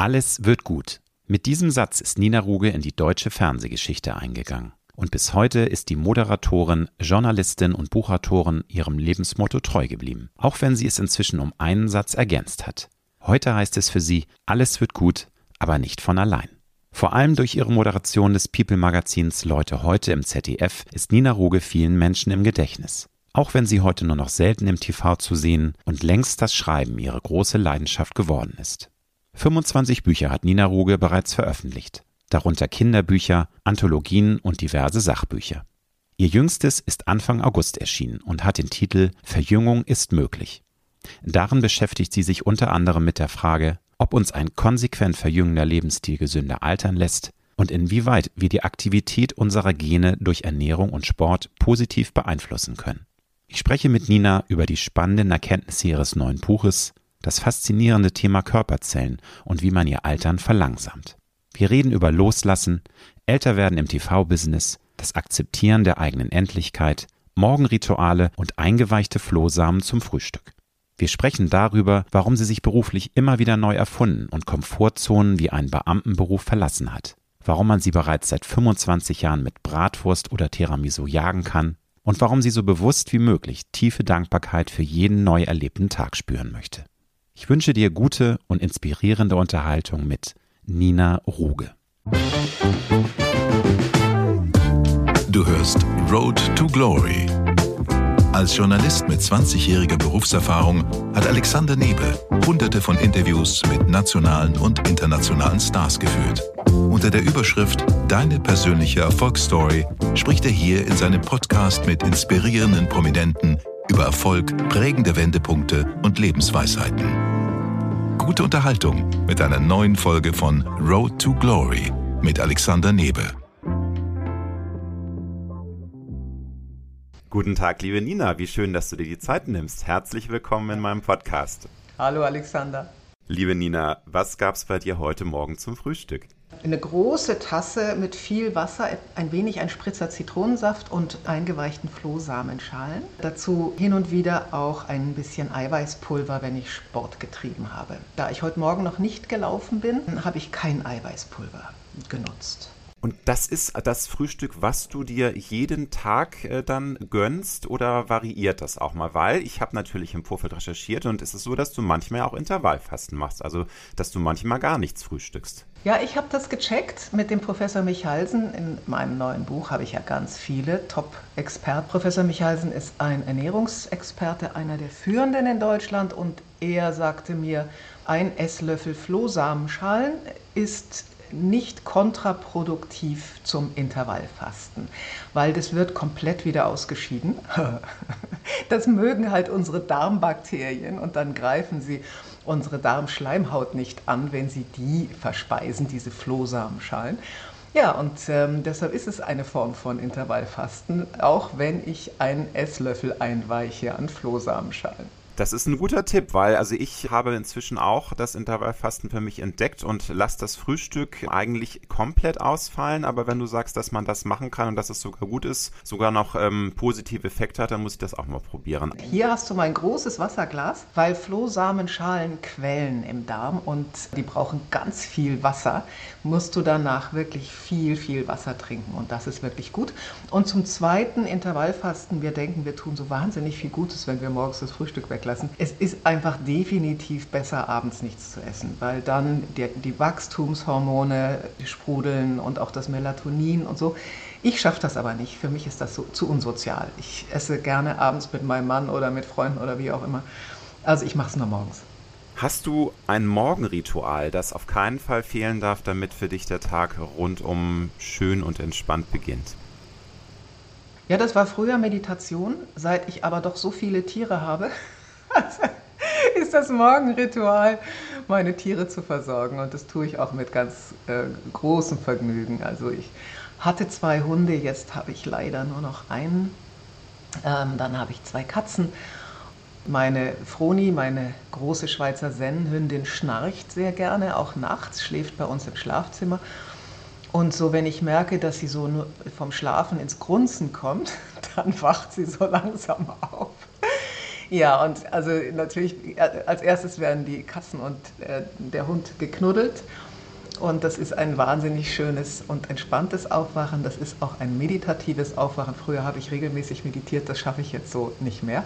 Alles wird gut. Mit diesem Satz ist Nina Ruge in die deutsche Fernsehgeschichte eingegangen. Und bis heute ist die Moderatorin, Journalistin und Buchautorin ihrem Lebensmotto treu geblieben, auch wenn sie es inzwischen um einen Satz ergänzt hat. Heute heißt es für sie, alles wird gut, aber nicht von allein. Vor allem durch ihre Moderation des People-Magazins Leute heute im ZDF ist Nina Ruge vielen Menschen im Gedächtnis. Auch wenn sie heute nur noch selten im TV zu sehen und längst das Schreiben ihre große Leidenschaft geworden ist. 25 Bücher hat Nina Ruge bereits veröffentlicht darunter Kinderbücher, Anthologien und diverse Sachbücher. Ihr jüngstes ist Anfang August erschienen und hat den Titel Verjüngung ist möglich. Darin beschäftigt sie sich unter anderem mit der Frage, ob uns ein konsequent verjüngender Lebensstil gesünder altern lässt und inwieweit wir die Aktivität unserer Gene durch Ernährung und Sport positiv beeinflussen können. Ich spreche mit Nina über die spannenden Erkenntnisse ihres neuen Buches, das faszinierende Thema Körperzellen und wie man ihr Altern verlangsamt. Wir reden über Loslassen, Älterwerden im TV-Business, das Akzeptieren der eigenen Endlichkeit, Morgenrituale und eingeweichte Flohsamen zum Frühstück. Wir sprechen darüber, warum sie sich beruflich immer wieder neu erfunden und Komfortzonen wie einen Beamtenberuf verlassen hat, warum man sie bereits seit 25 Jahren mit Bratwurst oder Tiramisu jagen kann und warum sie so bewusst wie möglich tiefe Dankbarkeit für jeden neu erlebten Tag spüren möchte. Ich wünsche dir gute und inspirierende Unterhaltung mit Nina Ruge. Du hörst Road to Glory. Als Journalist mit 20-jähriger Berufserfahrung hat Alexander Nebel hunderte von Interviews mit nationalen und internationalen Stars geführt. Unter der Überschrift Deine persönliche Erfolgsstory spricht er hier in seinem Podcast mit inspirierenden Prominenten über Erfolg, prägende Wendepunkte und Lebensweisheiten gute Unterhaltung mit einer neuen Folge von Road to Glory mit Alexander Nebe. Guten Tag, liebe Nina. Wie schön, dass du dir die Zeit nimmst. Herzlich willkommen in meinem Podcast. Hallo, Alexander. Liebe Nina, was gab es bei dir heute Morgen zum Frühstück? Eine große Tasse mit viel Wasser, ein wenig ein Spritzer Zitronensaft und eingeweichten Flohsamenschalen. Dazu hin und wieder auch ein bisschen Eiweißpulver, wenn ich Sport getrieben habe. Da ich heute Morgen noch nicht gelaufen bin, habe ich kein Eiweißpulver genutzt. Und das ist das Frühstück, was du dir jeden Tag äh, dann gönnst oder variiert das auch mal? Weil ich habe natürlich im Vorfeld recherchiert und es ist so, dass du manchmal auch Intervallfasten machst, also dass du manchmal gar nichts frühstückst. Ja, ich habe das gecheckt mit dem Professor Michalsen. In meinem neuen Buch habe ich ja ganz viele Top-Experten. Professor Michalsen ist ein Ernährungsexperte, einer der führenden in Deutschland und er sagte mir, ein Esslöffel Flohsamenschalen ist nicht kontraproduktiv zum Intervallfasten, weil das wird komplett wieder ausgeschieden. Das mögen halt unsere Darmbakterien und dann greifen sie unsere Darmschleimhaut nicht an, wenn sie die verspeisen, diese Flohsamenschalen. Ja, und ähm, deshalb ist es eine Form von Intervallfasten, auch wenn ich einen Esslöffel einweiche an Flohsamenschalen. Das ist ein guter Tipp, weil also ich habe inzwischen auch das Intervallfasten für mich entdeckt und lasse das Frühstück eigentlich komplett ausfallen. Aber wenn du sagst, dass man das machen kann und dass es sogar gut ist, sogar noch ähm, positive Effekte hat, dann muss ich das auch mal probieren. Hier hast du mein großes Wasserglas, weil Flohsamenschalen quellen im Darm und die brauchen ganz viel Wasser. Musst du danach wirklich viel, viel Wasser trinken und das ist wirklich gut. Und zum zweiten Intervallfasten, wir denken, wir tun so wahnsinnig viel Gutes, wenn wir morgens das Frühstück weglassen lassen. Es ist einfach definitiv besser, abends nichts zu essen, weil dann die, die Wachstumshormone sprudeln und auch das Melatonin und so. Ich schaffe das aber nicht. Für mich ist das so, zu unsozial. Ich esse gerne abends mit meinem Mann oder mit Freunden oder wie auch immer. Also ich mache es nur morgens. Hast du ein Morgenritual, das auf keinen Fall fehlen darf, damit für dich der Tag rundum schön und entspannt beginnt? Ja, das war früher Meditation. Seit ich aber doch so viele Tiere habe, ist das Morgenritual, meine Tiere zu versorgen. Und das tue ich auch mit ganz äh, großem Vergnügen. Also ich hatte zwei Hunde, jetzt habe ich leider nur noch einen. Ähm, dann habe ich zwei Katzen. Meine Froni, meine große Schweizer Sennenhündin, schnarcht sehr gerne, auch nachts, schläft bei uns im Schlafzimmer. Und so, wenn ich merke, dass sie so vom Schlafen ins Grunzen kommt, dann wacht sie so langsam auf. Ja, und also natürlich äh, als erstes werden die Katzen und äh, der Hund geknuddelt. Und das ist ein wahnsinnig schönes und entspanntes Aufwachen. Das ist auch ein meditatives Aufwachen. Früher habe ich regelmäßig meditiert, das schaffe ich jetzt so nicht mehr.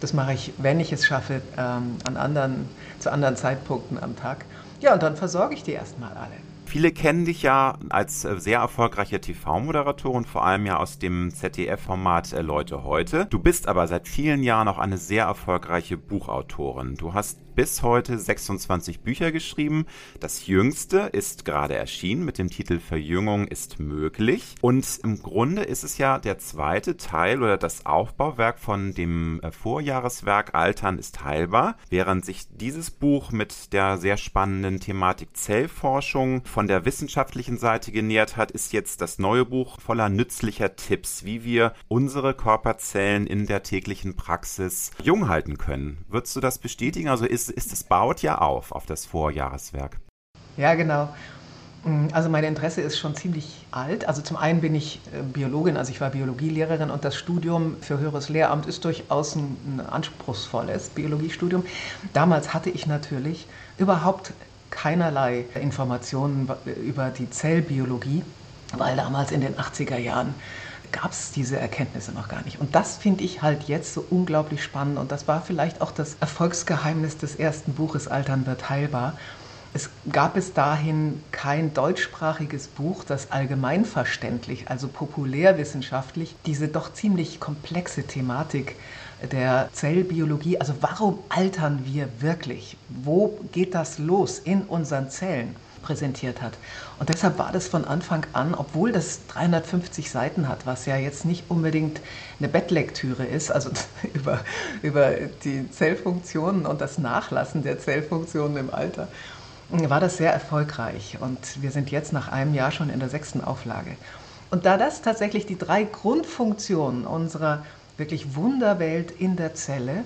Das mache ich, wenn ich es schaffe, ähm, an anderen, zu anderen Zeitpunkten am Tag. Ja, und dann versorge ich die erstmal alle. Viele kennen dich ja als äh, sehr erfolgreiche TV-Moderatorin, vor allem ja aus dem ZDF-Format äh, Leute heute. Du bist aber seit vielen Jahren auch eine sehr erfolgreiche Buchautorin. Du hast bis heute 26 Bücher geschrieben. Das jüngste ist gerade erschienen mit dem Titel Verjüngung ist möglich. Und im Grunde ist es ja der zweite Teil oder das Aufbauwerk von dem äh, Vorjahreswerk Altern ist heilbar, während sich dieses Buch mit der sehr spannenden Thematik Zellforschung von der wissenschaftlichen Seite genähert hat, ist jetzt das neue Buch voller nützlicher Tipps, wie wir unsere Körperzellen in der täglichen Praxis jung halten können. Würdest du das bestätigen? Also ist ist, es baut ja auf, auf das Vorjahreswerk. Ja, genau. Mm, also mein Interesse ist schon ziemlich alt. Also zum einen bin ich äh, Biologin, also ich war Biologielehrerin und das Studium für höheres Lehramt ist durchaus ein, ein anspruchsvolles Biologiestudium. Damals hatte ich natürlich überhaupt keinerlei Informationen über die Zellbiologie, weil damals in den 80er Jahren gab es diese Erkenntnisse noch gar nicht. Und das finde ich halt jetzt so unglaublich spannend. Und das war vielleicht auch das Erfolgsgeheimnis des ersten Buches Altern wird heilbar. Es gab bis dahin kein deutschsprachiges Buch, das allgemeinverständlich, also populärwissenschaftlich, diese doch ziemlich komplexe Thematik der Zellbiologie, also warum altern wir wirklich? Wo geht das los in unseren Zellen? Präsentiert hat. Und deshalb war das von Anfang an, obwohl das 350 Seiten hat, was ja jetzt nicht unbedingt eine Bettlektüre ist, also über, über die Zellfunktionen und das Nachlassen der Zellfunktionen im Alter, war das sehr erfolgreich. Und wir sind jetzt nach einem Jahr schon in der sechsten Auflage. Und da das tatsächlich die drei Grundfunktionen unserer wirklich Wunderwelt in der Zelle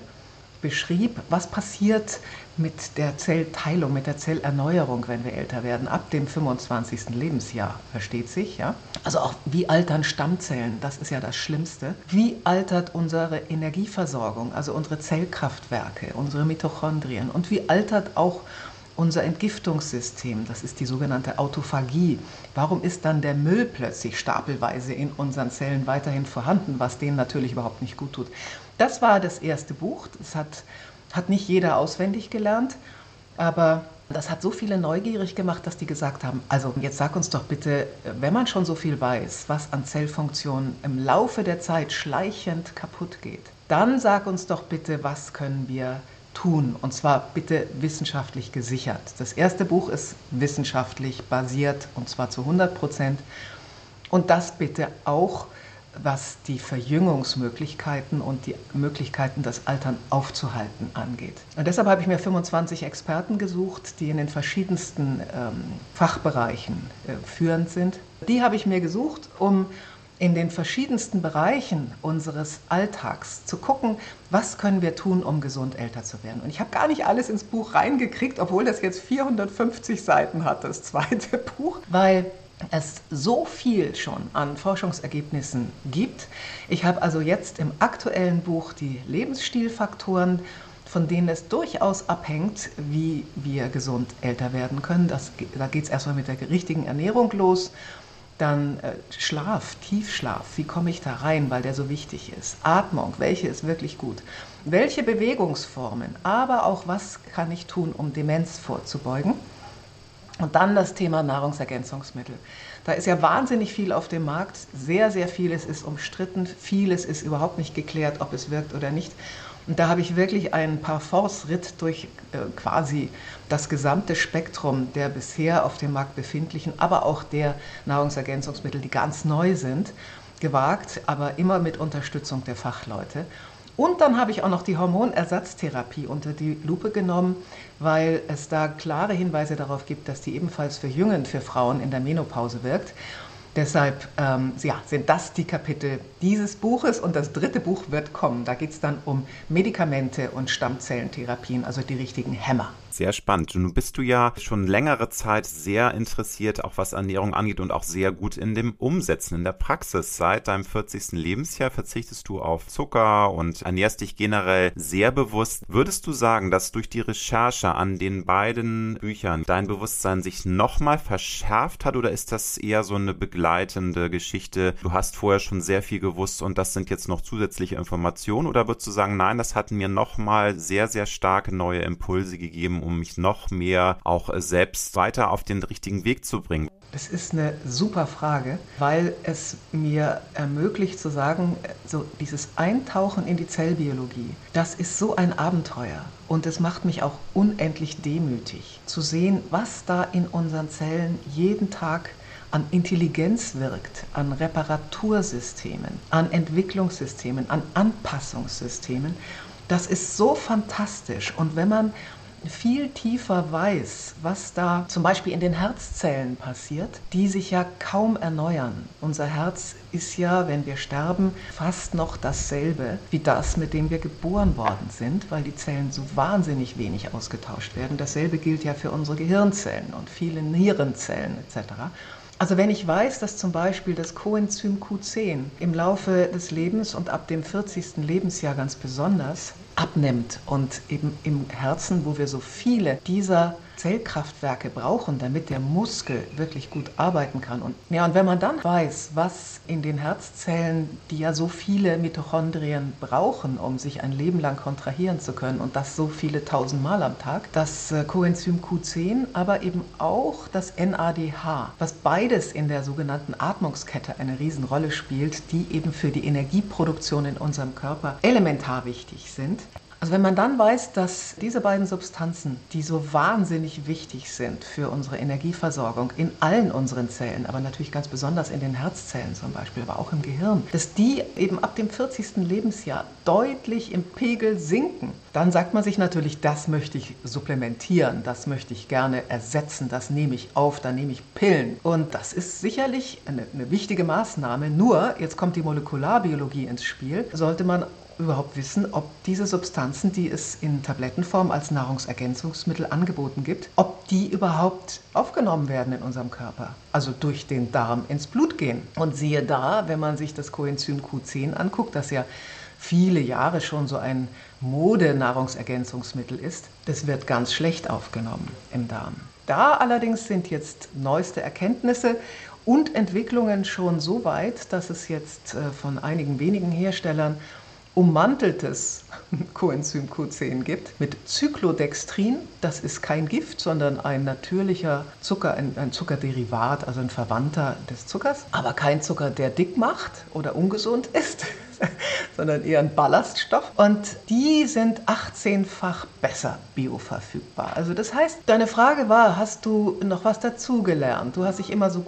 beschrieb, was passiert mit der Zellteilung, mit der Zellerneuerung, wenn wir älter werden, ab dem 25. Lebensjahr, versteht sich, ja? Also auch wie altern Stammzellen, das ist ja das Schlimmste. Wie altert unsere Energieversorgung, also unsere Zellkraftwerke, unsere Mitochondrien und wie altert auch unser Entgiftungssystem, das ist die sogenannte Autophagie. Warum ist dann der Müll plötzlich stapelweise in unseren Zellen weiterhin vorhanden, was denen natürlich überhaupt nicht gut tut? Das war das erste Buch. Das hat, hat nicht jeder auswendig gelernt, aber das hat so viele neugierig gemacht, dass die gesagt haben, also jetzt sag uns doch bitte, wenn man schon so viel weiß, was an Zellfunktionen im Laufe der Zeit schleichend kaputt geht, dann sag uns doch bitte, was können wir tun und zwar bitte wissenschaftlich gesichert. Das erste Buch ist wissenschaftlich basiert und zwar zu 100 Prozent und das bitte auch was die Verjüngungsmöglichkeiten und die Möglichkeiten, das Altern aufzuhalten, angeht. Und deshalb habe ich mir 25 Experten gesucht, die in den verschiedensten ähm, Fachbereichen äh, führend sind. Die habe ich mir gesucht, um in den verschiedensten Bereichen unseres Alltags zu gucken, was können wir tun, um gesund älter zu werden. Und ich habe gar nicht alles ins Buch reingekriegt, obwohl das jetzt 450 Seiten hat, das zweite Buch, weil es so viel schon an Forschungsergebnissen gibt. Ich habe also jetzt im aktuellen Buch die Lebensstilfaktoren, von denen es durchaus abhängt, wie wir gesund älter werden können. Das, da geht es erstmal mit der richtigen Ernährung los. Dann äh, Schlaf, Tiefschlaf, wie komme ich da rein, weil der so wichtig ist. Atmung, welche ist wirklich gut. Welche Bewegungsformen, aber auch was kann ich tun, um Demenz vorzubeugen. Und dann das Thema Nahrungsergänzungsmittel. Da ist ja wahnsinnig viel auf dem Markt. Sehr, sehr vieles ist umstritten. Vieles ist überhaupt nicht geklärt, ob es wirkt oder nicht. Und da habe ich wirklich einen Parforce-Ritt durch äh, quasi das gesamte Spektrum der bisher auf dem Markt befindlichen, aber auch der Nahrungsergänzungsmittel, die ganz neu sind, gewagt, aber immer mit Unterstützung der Fachleute. Und dann habe ich auch noch die Hormonersatztherapie unter die Lupe genommen, weil es da klare Hinweise darauf gibt, dass die ebenfalls verjüngend für Frauen in der Menopause wirkt. Deshalb ähm, ja, sind das die Kapitel dieses Buches und das dritte Buch wird kommen. Da geht es dann um Medikamente und Stammzellentherapien, also die richtigen Hämmer. Sehr spannend. Nun bist du ja schon längere Zeit sehr interessiert, auch was Ernährung angeht und auch sehr gut in dem Umsetzen, in der Praxis. Seit deinem 40. Lebensjahr verzichtest du auf Zucker und ernährst dich generell sehr bewusst. Würdest du sagen, dass durch die Recherche an den beiden Büchern dein Bewusstsein sich nochmal verschärft hat oder ist das eher so eine begleitende Geschichte? Du hast vorher schon sehr viel gewusst und das sind jetzt noch zusätzliche Informationen oder würdest du sagen, nein, das hat mir nochmal sehr, sehr starke neue Impulse gegeben, um mich noch mehr auch selbst weiter auf den richtigen Weg zu bringen? Das ist eine super Frage, weil es mir ermöglicht zu sagen, so dieses Eintauchen in die Zellbiologie, das ist so ein Abenteuer und es macht mich auch unendlich demütig zu sehen, was da in unseren Zellen jeden Tag an Intelligenz wirkt, an Reparatursystemen, an Entwicklungssystemen, an Anpassungssystemen. Das ist so fantastisch. Und wenn man viel tiefer weiß, was da zum Beispiel in den Herzzellen passiert, die sich ja kaum erneuern. Unser Herz ist ja, wenn wir sterben, fast noch dasselbe wie das, mit dem wir geboren worden sind, weil die Zellen so wahnsinnig wenig ausgetauscht werden. Dasselbe gilt ja für unsere Gehirnzellen und viele Nierenzellen etc. Also wenn ich weiß, dass zum Beispiel das Coenzym Q10 im Laufe des Lebens und ab dem 40. Lebensjahr ganz besonders abnimmt und eben im Herzen, wo wir so viele dieser Zellkraftwerke brauchen, damit der Muskel wirklich gut arbeiten kann. Und, ja, und wenn man dann weiß, was in den Herzzellen, die ja so viele Mitochondrien brauchen, um sich ein Leben lang kontrahieren zu können und das so viele tausendmal am Tag, das äh, Coenzym Q10, aber eben auch das NADH, was beides in der sogenannten Atmungskette eine Riesenrolle spielt, die eben für die Energieproduktion in unserem Körper elementar wichtig sind, also wenn man dann weiß, dass diese beiden Substanzen, die so wahnsinnig wichtig sind für unsere Energieversorgung in allen unseren Zellen, aber natürlich ganz besonders in den Herzzellen zum Beispiel, aber auch im Gehirn, dass die eben ab dem 40. Lebensjahr deutlich im Pegel sinken, dann sagt man sich natürlich, das möchte ich supplementieren, das möchte ich gerne ersetzen, das nehme ich auf, da nehme ich Pillen. Und das ist sicherlich eine, eine wichtige Maßnahme. Nur, jetzt kommt die Molekularbiologie ins Spiel, sollte man überhaupt wissen, ob diese Substanzen, die es in Tablettenform als Nahrungsergänzungsmittel angeboten gibt, ob die überhaupt aufgenommen werden in unserem Körper, also durch den Darm ins Blut gehen. Und siehe da, wenn man sich das Coenzym Q10 anguckt, das ja viele Jahre schon so ein Modenahrungsergänzungsmittel ist, das wird ganz schlecht aufgenommen im Darm. Da allerdings sind jetzt neueste Erkenntnisse und Entwicklungen schon so weit, dass es jetzt äh, von einigen wenigen Herstellern ummanteltes Coenzym Q10 gibt mit Cyclodextrin. Das ist kein Gift, sondern ein natürlicher Zucker, ein, ein, Zuckerderivat, also ein Verwandter des Zuckers. Aber kein Zucker, der dick macht oder ungesund ist, sondern eher ein Ballaststoff. Und die sind 18-fach besser bioverfügbar. Also das heißt, deine Frage war, hast du noch was dazugelernt? Du hast dich immer so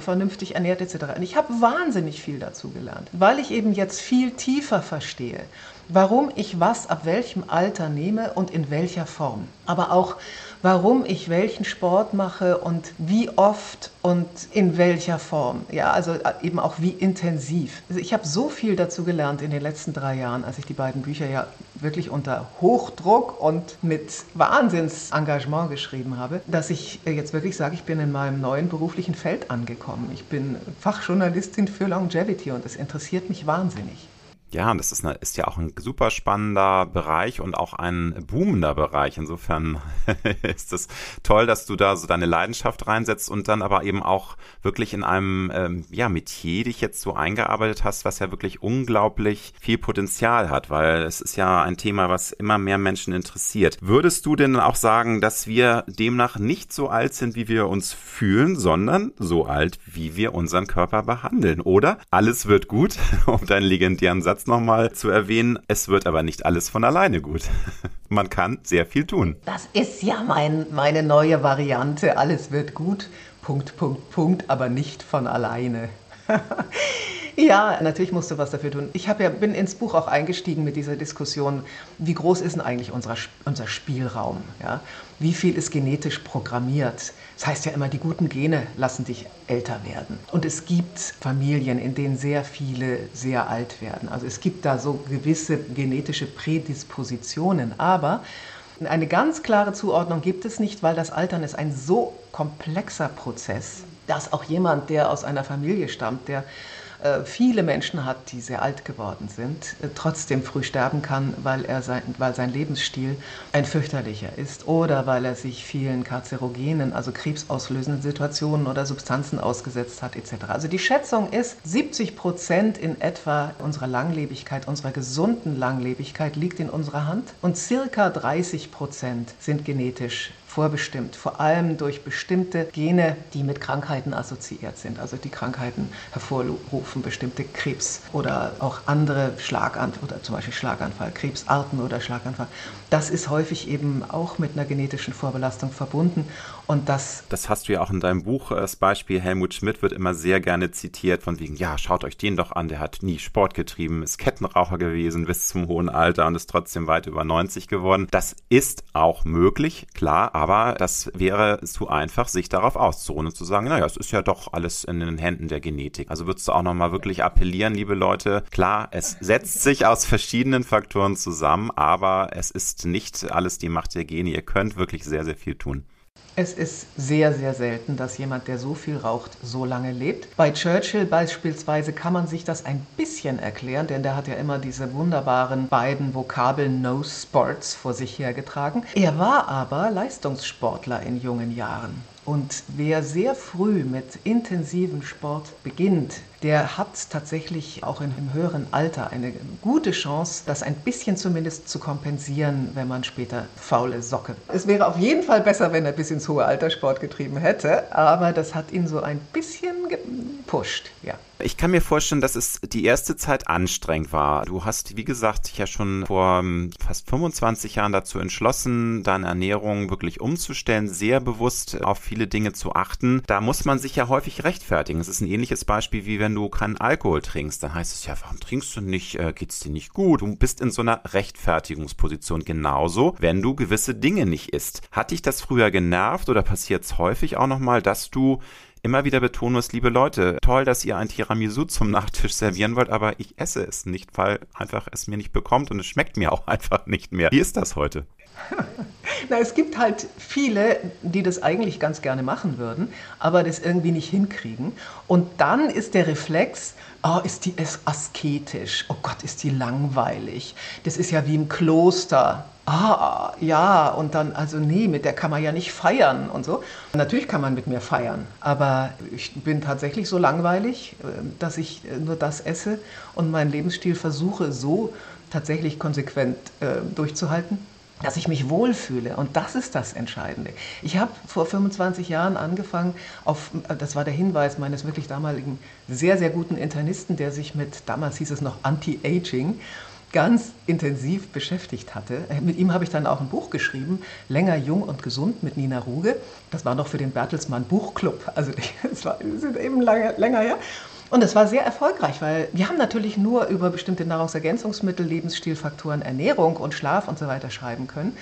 vernünftig ernährt etc. Und ich habe wahnsinnig viel dazugelernt, weil ich eben jetzt viel tiefer verstehe, warum ich was ab welchem Alter nehme und in welcher Form. Aber auch warum ich welchen Sport mache und wie oft und in welcher Form. Ja, also äh, eben auch wie intensiv. Also ich habe so viel dazu gelernt in den letzten drei Jahren, als ich die beiden Bücher ja wirklich unter Hochdruck und mit Wahnsinnsengagement geschrieben habe, dass ich äh, jetzt wirklich sage, ich bin in meinem neuen beruflichen Feld angekommen. Ich bin Fachjournalistin für Longevity und es interessiert mich wahnsinnig. Ja, das ist, eine, ist ja auch ein super spannender Bereich und auch ein boomender Bereich. Insofern ist es toll, dass du da so deine Leidenschaft reinsetzt und dann aber eben auch wirklich in einem ähm, ja, Metier dich jetzt so eingearbeitet hast, was ja wirklich unglaublich viel Potenzial hat, weil es ist ja ein Thema, was immer mehr Menschen interessiert. Würdest du denn auch sagen, dass wir demnach nicht so alt sind, wie wir uns fühlen, sondern so alt, wie wir unseren Körper behandeln? Oder alles wird gut, um deinen legendären Satz Satz nochmal zu erwähnen. Es wird aber nicht alles von alleine gut. Man kann sehr viel tun. Das ist ja mein, meine neue Variante. Alles wird gut. Punkt, Punkt, Punkt, aber nicht von alleine. Ja, natürlich musst du was dafür tun. Ich ja, bin ins Buch auch eingestiegen mit dieser Diskussion, wie groß ist denn eigentlich unser, unser Spielraum? Ja? Wie viel ist genetisch programmiert? Das heißt ja immer, die guten Gene lassen dich älter werden. Und es gibt Familien, in denen sehr viele sehr alt werden. Also es gibt da so gewisse genetische Prädispositionen. Aber Eine ganz klare Zuordnung gibt es nicht, weil das Altern ist ein so komplexer Prozess, dass auch jemand, der aus einer Familie stammt, der viele Menschen hat, die sehr alt geworden sind, äh, trotzdem früh sterben kann, weil, er sein, weil sein Lebensstil ein fürchterlicher ist oder weil er sich vielen karzinogenen, also krebsauslösenden Situationen oder Substanzen ausgesetzt hat etc. Also die Schätzung ist, 70 Prozent in etwa unserer Langlebigkeit, unserer gesunden Langlebigkeit liegt in unserer Hand und circa 30 Prozent sind genetisch vorbestimmt, vor allem durch bestimmte Gene, die mit Krankheiten assoziiert sind, also die Krankheiten hervorrufen, bestimmte Krebs oder auch andere Schlaganfall oder zum Beispiel Schlaganfall, Krebsarten oder Schlaganfall. Das ist häufig eben auch mit einer genetischen Vorbelastung verbunden und das. Das hast du ja auch in deinem Buch. Das Beispiel Helmut Schmidt wird immer sehr gerne zitiert von wegen, ja, schaut euch den doch an, der hat nie Sport getrieben, ist Kettenraucher gewesen bis zum hohen Alter und ist trotzdem weit über 90 geworden. Das ist auch möglich, klar, aber das wäre zu einfach, sich darauf auszuruhen und zu sagen, naja, es ist ja doch alles in den Händen der Genetik. Also würdest du auch nochmal wirklich appellieren, liebe Leute, klar, es setzt sich aus verschiedenen Faktoren zusammen, aber es ist nicht alles die Macht der Gene. Ihr könnt wirklich sehr, sehr viel tun. Es ist sehr, sehr selten, dass jemand, der so viel raucht, so lange lebt. Bei Churchill beispielsweise kann man sich das ein bisschen erklären, denn der hat ja immer diese wunderbaren beiden Vokabeln No Sports vor sich hergetragen. Er war aber Leistungssportler in jungen Jahren. Und wer sehr früh mit intensivem Sport beginnt, der hat tatsächlich auch in, im höheren Alter eine gute Chance, das ein bisschen zumindest zu kompensieren, wenn man später faule Socke. Es wäre auf jeden Fall besser, wenn er bis ins hohe Alter Sport getrieben hätte, aber das hat ihn so ein bisschen gepusht, ja. Ich kann mir vorstellen, dass es die erste Zeit anstrengend war. Du hast, wie gesagt, dich ja schon vor ähm, fast 25 Jahren dazu entschlossen, deine Ernährung wirklich umzustellen, sehr bewusst auf viele Dinge zu achten. Da muss man sich ja häufig rechtfertigen. Es ist ein ähnliches Beispiel, wie wenn du keinen Alkohol trinkst. Dann heißt es ja, warum trinkst du nicht? Äh, geht's dir nicht gut? Du bist in so einer Rechtfertigungsposition. Genauso, wenn du gewisse Dinge nicht isst. Hat dich das früher genervt oder passiert es häufig auch nochmal, dass du immer wieder betonen muss, liebe Leute, toll, dass ihr ein Tiramisu zum Nachtisch servieren wollt, aber ich esse es nicht, weil einfach es mir nicht bekommt und es schmeckt mir auch einfach nicht mehr. Wie ist das heute? Na, es gibt halt viele, die das eigentlich ganz gerne machen würden, aber das irgendwie nicht hinkriegen. Und dann ist der Reflex, oh, ist die asketisch, oh Gott, ist die langweilig. Das ist ja wie im Kloster. Ah, ja, und dann, also nee, mit der kann man ja nicht feiern und so. Natürlich kann man mit mir feiern, aber ich bin tatsächlich so langweilig, äh, dass ich äh, nur das esse und meinen Lebensstil versuche so tatsächlich konsequent äh, durchzuhalten dass ich mich wohlfühle. Und das ist das Entscheidende. Ich habe vor 25 Jahren angefangen, auf, das war der Hinweis meines wirklich damaligen sehr, sehr guten Internisten, der sich mit, damals hieß es noch Anti-Aging, ganz intensiv beschäftigt hatte. Mit ihm habe ich dann auch ein Buch geschrieben, Länger, Jung und Gesund mit Nina Ruge. Das war noch für den Bertelsmann Buchclub. Also das war das ist eben lange, länger her. Und es war sehr erfolgreich, weil wir haben natürlich nur über bestimmte Nahrungsergänzungsmittel, Lebensstilfaktoren, Ernährung und Schlaf und so weiter schreiben können.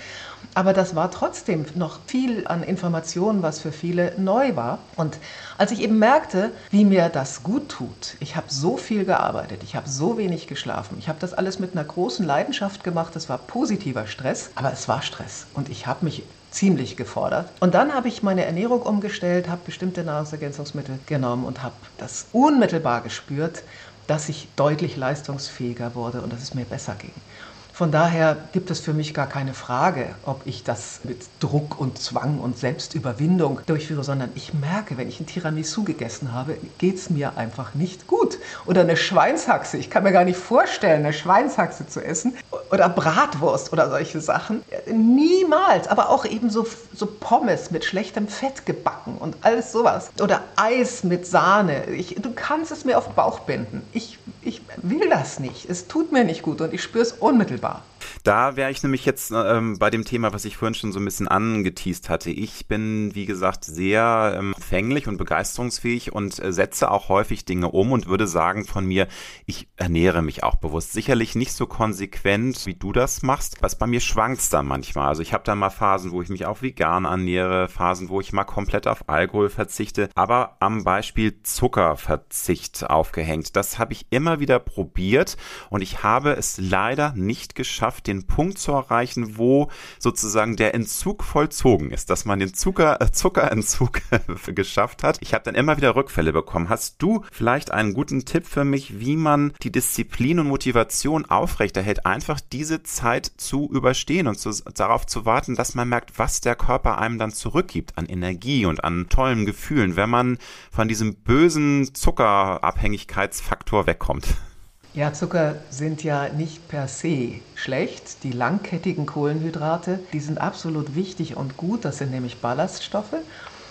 Aber das war trotzdem noch viel an Informationen, was für viele neu war. Und als ich eben merkte, wie mir das gut tut, ich habe so viel gearbeitet, ich habe so wenig geschlafen, ich habe das alles mit einer großen Leidenschaft gemacht, es war positiver Stress, aber es war Stress. Und ich habe mich ziemlich gefordert. Und dann habe ich meine Ernährung umgestellt, habe bestimmte Nahrungsergänzungsmittel genommen und habe das unmittelbar gespürt, dass ich deutlich leistungsfähiger wurde und dass es mir besser ging. Von daher gibt es für mich gar keine Frage, ob ich das mit Druck und Zwang und Selbstüberwindung durchführe, sondern ich merke, wenn ich ein Tiramisu gegessen habe, geht es mir einfach nicht gut. Oder eine Schweinshaxe. Ich kann mir gar nicht vorstellen, eine Schweinshaxe zu essen. Oder Bratwurst oder solche Sachen. Niemals. Aber auch eben so, so Pommes mit schlechtem Fett gebacken und alles sowas. Oder Eis mit Sahne. Ich, du kannst es mir auf den Bauch binden. Ich, will das nicht. Es tut mir nicht gut und ich spüre es unmittelbar. Da wäre ich nämlich jetzt ähm, bei dem Thema, was ich vorhin schon so ein bisschen angeteased hatte. Ich bin, wie gesagt, sehr ähm, fänglich und begeisterungsfähig und äh, setze auch häufig Dinge um und würde sagen von mir, ich ernähre mich auch bewusst. Sicherlich nicht so konsequent, wie du das machst. Was bei mir schwankt dann manchmal. Also ich habe da mal Phasen, wo ich mich auch vegan ernähre, Phasen, wo ich mal komplett auf Alkohol verzichte, aber am Beispiel Zuckerverzicht aufgehängt. Das habe ich immer wieder probiert und ich habe es leider nicht geschafft, den Punkt zu erreichen, wo sozusagen der Entzug vollzogen ist, dass man den Zucker, äh, Zuckerentzug geschafft hat. Ich habe dann immer wieder Rückfälle bekommen. Hast du vielleicht einen guten Tipp für mich, wie man die Disziplin und Motivation aufrechterhält, einfach diese Zeit zu überstehen und zu, darauf zu warten, dass man merkt, was der Körper einem dann zurückgibt an Energie und an tollen Gefühlen, wenn man von diesem bösen Zuckerabhängigkeitsfaktor wegkommt? Ja, Zucker sind ja nicht per se schlecht. Die langkettigen Kohlenhydrate, die sind absolut wichtig und gut. Das sind nämlich Ballaststoffe.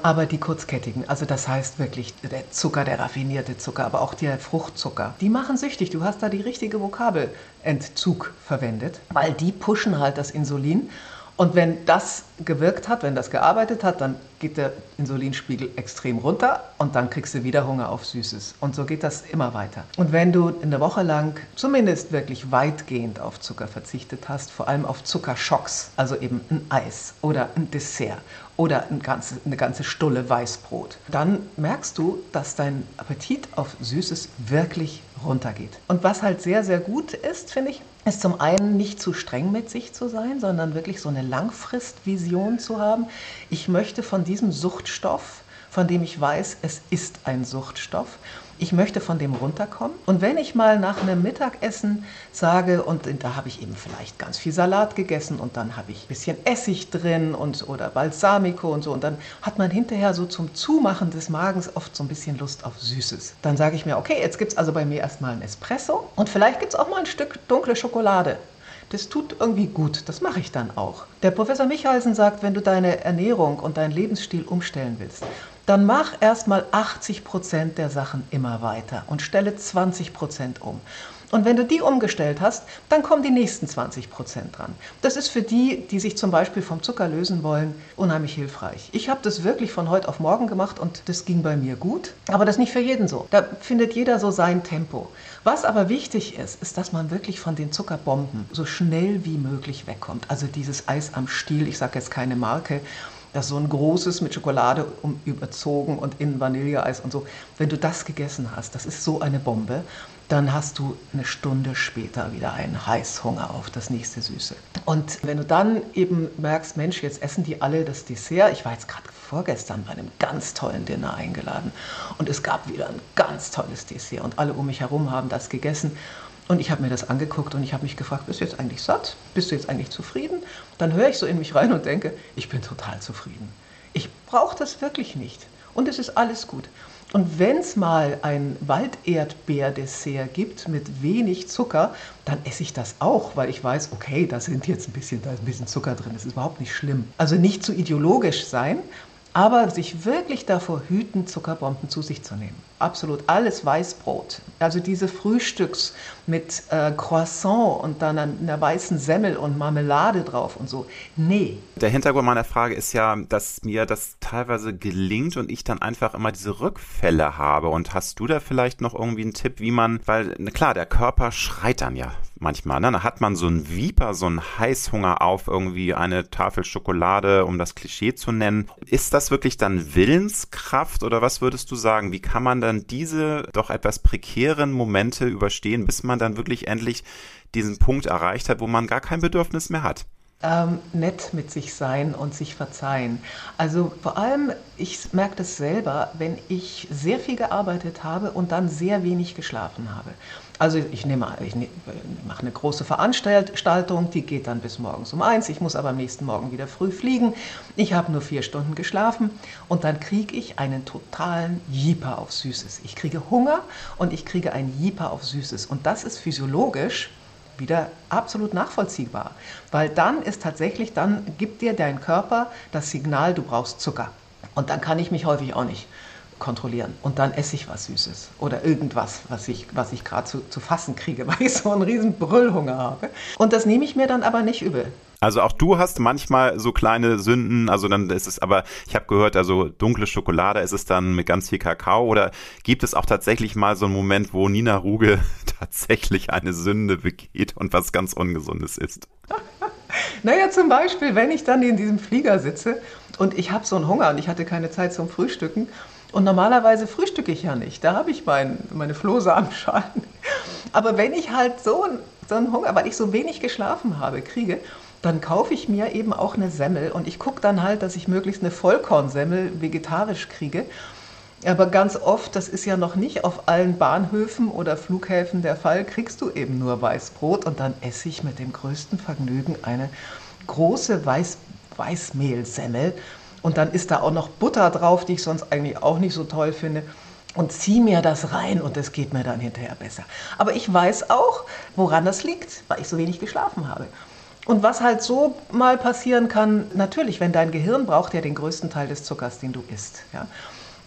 Aber die kurzkettigen, also das heißt wirklich der Zucker, der raffinierte Zucker, aber auch der Fruchtzucker, die machen süchtig. Du hast da die richtige Vokabel Entzug verwendet, weil die pushen halt das Insulin und wenn das gewirkt hat, wenn das gearbeitet hat, dann geht der Insulinspiegel extrem runter und dann kriegst du wieder Hunger auf Süßes. Und so geht das immer weiter. Und wenn du eine Woche lang zumindest wirklich weitgehend auf Zucker verzichtet hast, vor allem auf Zuckerschocks, also eben ein Eis oder ein Dessert oder ein ganze, eine ganze Stulle Weißbrot, dann merkst du, dass dein Appetit auf Süßes wirklich runtergeht. Und was halt sehr, sehr gut ist, finde ich, ist zum einen nicht zu streng mit sich zu sein, sondern wirklich so eine Langfristvision zu haben. Ich möchte von diesem Suchtstoff, von dem ich weiß, es ist ein Suchtstoff, ich möchte von dem runterkommen. Und wenn ich mal nach einem Mittagessen sage, und da habe ich eben vielleicht ganz viel Salat gegessen und dann habe ich ein bisschen Essig drin und, oder Balsamico und so, und dann hat man hinterher so zum Zumachen des Magens oft so ein bisschen Lust auf Süßes. Dann sage ich mir, okay, jetzt gibt es also bei mir erstmal ein Espresso und vielleicht gibt es auch mal ein Stück dunkle Schokolade. Das tut irgendwie gut, das mache ich dann auch. Der Professor Michalsen sagt, wenn du deine Ernährung und deinen Lebensstil umstellen willst, dann mach erstmal 80 Prozent der Sachen immer weiter und stelle 20 Prozent um. Und wenn du die umgestellt hast, dann kommen die nächsten 20 Prozent dran. Das ist für die, die sich zum Beispiel vom Zucker lösen wollen, unheimlich hilfreich. Ich habe das wirklich von heute auf morgen gemacht und das ging bei mir gut. Aber das ist nicht für jeden so. Da findet jeder so sein Tempo. Was aber wichtig ist, ist, dass man wirklich von den Zuckerbomben so schnell wie möglich wegkommt. Also dieses Eis am Stiel, ich sage jetzt keine Marke, das ist so ein großes mit Schokolade um, überzogen und innen Vanilleeis und so. Wenn du das gegessen hast, das ist so eine Bombe, dann hast du eine Stunde später wieder einen Heißhunger auf das nächste Süße. Und wenn du dann eben merkst, Mensch, jetzt essen die alle das Dessert. Ich war jetzt gerade vorgestern bei einem ganz tollen Dinner eingeladen und es gab wieder ein ganz tolles Dessert und alle um mich herum haben das gegessen. Und ich habe mir das angeguckt und ich habe mich gefragt, bist du jetzt eigentlich satt? Bist du jetzt eigentlich zufrieden? Dann höre ich so in mich rein und denke, ich bin total zufrieden. Ich brauche das wirklich nicht. Und es ist alles gut. Und wenn es mal ein Walderdbeer-Dessert gibt mit wenig Zucker, dann esse ich das auch, weil ich weiß, okay, da sind jetzt ein bisschen, da ist ein bisschen Zucker drin, das ist überhaupt nicht schlimm. Also nicht zu ideologisch sein, aber sich wirklich davor hüten, Zuckerbomben zu sich zu nehmen. Absolut alles Weißbrot. Also diese Frühstücks mit äh, Croissant und dann einer weißen Semmel und Marmelade drauf und so. Nee. Der Hintergrund meiner Frage ist ja, dass mir das teilweise gelingt und ich dann einfach immer diese Rückfälle habe. Und hast du da vielleicht noch irgendwie einen Tipp, wie man, weil klar, der Körper schreit dann ja manchmal. Ne? Da hat man so einen Viper, so einen Heißhunger auf irgendwie eine Tafel Schokolade, um das Klischee zu nennen. Ist das wirklich dann Willenskraft oder was würdest du sagen? Wie kann man dann diese doch etwas prekären Momente überstehen, bis man dann wirklich endlich diesen Punkt erreicht hat, wo man gar kein Bedürfnis mehr hat? Ähm, nett mit sich sein und sich verzeihen. Also vor allem, ich merke das selber, wenn ich sehr viel gearbeitet habe und dann sehr wenig geschlafen habe. Also ich nehme, ich nehme, mache eine große Veranstaltung, die geht dann bis morgens um eins. Ich muss aber am nächsten Morgen wieder früh fliegen. Ich habe nur vier Stunden geschlafen und dann kriege ich einen totalen Jeeper auf Süßes. Ich kriege Hunger und ich kriege einen Jeeper auf Süßes. Und das ist physiologisch wieder absolut nachvollziehbar, weil dann ist tatsächlich, dann gibt dir dein Körper das Signal, du brauchst Zucker. Und dann kann ich mich häufig auch nicht kontrollieren. Und dann esse ich was Süßes oder irgendwas, was ich, was ich gerade zu, zu fassen kriege, weil ich so einen riesen Brüllhunger habe. Und das nehme ich mir dann aber nicht übel. Also auch du hast manchmal so kleine Sünden, also dann ist es aber, ich habe gehört, also dunkle Schokolade ist es dann mit ganz viel Kakao oder gibt es auch tatsächlich mal so einen Moment, wo Nina Ruge tatsächlich eine Sünde begeht und was ganz Ungesundes ist? naja, zum Beispiel, wenn ich dann in diesem Flieger sitze und ich habe so einen Hunger und ich hatte keine Zeit zum Frühstücken und normalerweise frühstücke ich ja nicht. Da habe ich mein, meine Flohsamenschalen. Aber wenn ich halt so so einen Hunger, weil ich so wenig geschlafen habe, kriege, dann kaufe ich mir eben auch eine Semmel und ich gucke dann halt, dass ich möglichst eine Vollkornsemmel vegetarisch kriege. Aber ganz oft, das ist ja noch nicht auf allen Bahnhöfen oder Flughäfen der Fall, kriegst du eben nur Weißbrot und dann esse ich mit dem größten Vergnügen eine große Weiß Weißmehlsemmel und dann ist da auch noch Butter drauf, die ich sonst eigentlich auch nicht so toll finde und zieh mir das rein und es geht mir dann hinterher besser. Aber ich weiß auch, woran das liegt, weil ich so wenig geschlafen habe. Und was halt so mal passieren kann, natürlich, wenn dein Gehirn braucht ja den größten Teil des Zuckers, den du isst. Ja?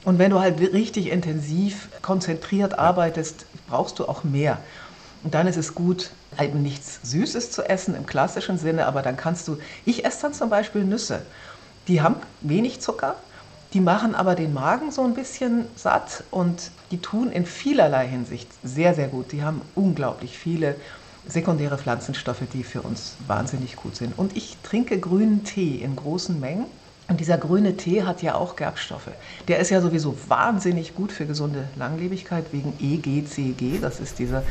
Und wenn du halt richtig intensiv, konzentriert arbeitest, brauchst du auch mehr. Und dann ist es gut, eben nichts Süßes zu essen im klassischen Sinne, aber dann kannst du, ich esse dann zum Beispiel Nüsse. Die haben wenig Zucker, die machen aber den Magen so ein bisschen satt und die tun in vielerlei Hinsicht sehr, sehr gut. Die haben unglaublich viele sekundäre Pflanzenstoffe, die für uns wahnsinnig gut sind. Und ich trinke grünen Tee in großen Mengen. Und dieser grüne Tee hat ja auch Gerbstoffe. Der ist ja sowieso wahnsinnig gut für gesunde Langlebigkeit wegen EGCG. Das ist dieser,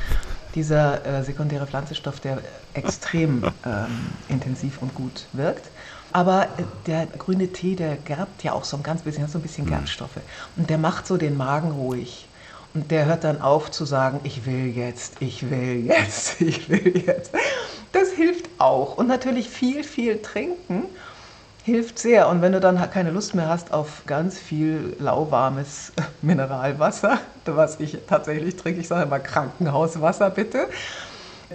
dieser äh, sekundäre Pflanzenstoff, der extrem ähm, intensiv und gut wirkt. Aber äh, der grüne Tee, der gerbt ja auch so ein ganz bisschen, hat so ein bisschen mhm. Gerbstoffe. Und der macht so den Magen ruhig. Und der hört dann auf zu sagen, ich will jetzt, ich will jetzt, ich will jetzt. Das hilft auch. Und natürlich viel, viel trinken hilft sehr. Und wenn du dann keine Lust mehr hast auf ganz viel lauwarmes Mineralwasser, was ich tatsächlich trinke, ich sage immer Krankenhauswasser bitte,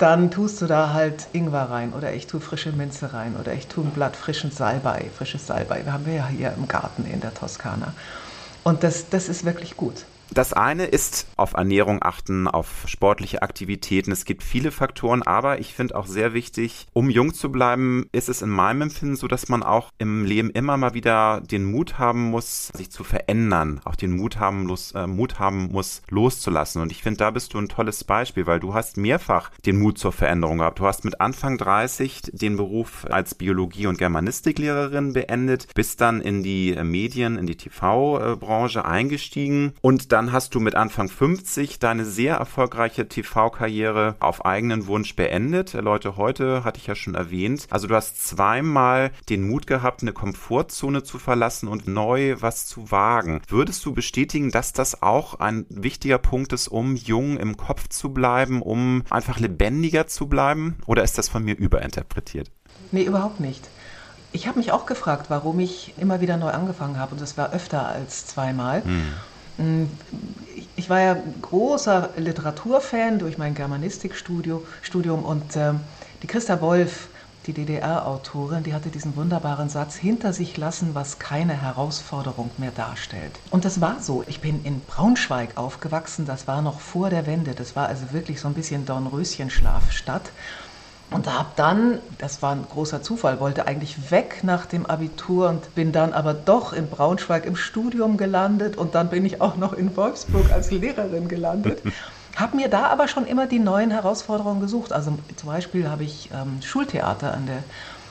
dann tust du da halt Ingwer rein oder ich tue frische Minze rein oder ich tue ein Blatt frischen Salbei, frisches Salbei. Wir haben wir ja hier im Garten in der Toskana. Und das, das ist wirklich gut. Das eine ist auf Ernährung achten, auf sportliche Aktivitäten. Es gibt viele Faktoren, aber ich finde auch sehr wichtig, um jung zu bleiben, ist es in meinem Empfinden so, dass man auch im Leben immer mal wieder den Mut haben muss, sich zu verändern, auch den Mut haben, los, äh, Mut haben muss, loszulassen. Und ich finde, da bist du ein tolles Beispiel, weil du hast mehrfach den Mut zur Veränderung gehabt. Du hast mit Anfang 30 den Beruf als Biologie- und Germanistiklehrerin beendet, bist dann in die Medien, in die TV-Branche eingestiegen und dann hast du mit Anfang 50 deine sehr erfolgreiche TV-Karriere auf eigenen Wunsch beendet. Leute, heute hatte ich ja schon erwähnt. Also du hast zweimal den Mut gehabt, eine Komfortzone zu verlassen und neu was zu wagen. Würdest du bestätigen, dass das auch ein wichtiger Punkt ist, um jung im Kopf zu bleiben, um einfach lebendiger zu bleiben? Oder ist das von mir überinterpretiert? Nee, überhaupt nicht. Ich habe mich auch gefragt, warum ich immer wieder neu angefangen habe und das war öfter als zweimal. Hm. Mm, ich war ja großer Literaturfan durch mein Germanistikstudium und äh, die Christa Wolf, die DDR-Autorin, die hatte diesen wunderbaren Satz, hinter sich lassen, was keine Herausforderung mehr darstellt. Und das war so. Ich bin in Braunschweig aufgewachsen, das war noch vor der Wende, das war also wirklich so ein bisschen Dornröschenschlafstadt. Und habe dann, das war ein großer Zufall, wollte eigentlich weg nach dem Abitur und bin dann aber doch in Braunschweig im Studium gelandet und dann bin ich auch noch in Wolfsburg als Lehrerin gelandet. Habe mir da aber schon immer die neuen Herausforderungen gesucht. Also zum Beispiel habe ich ähm, Schultheater an, der,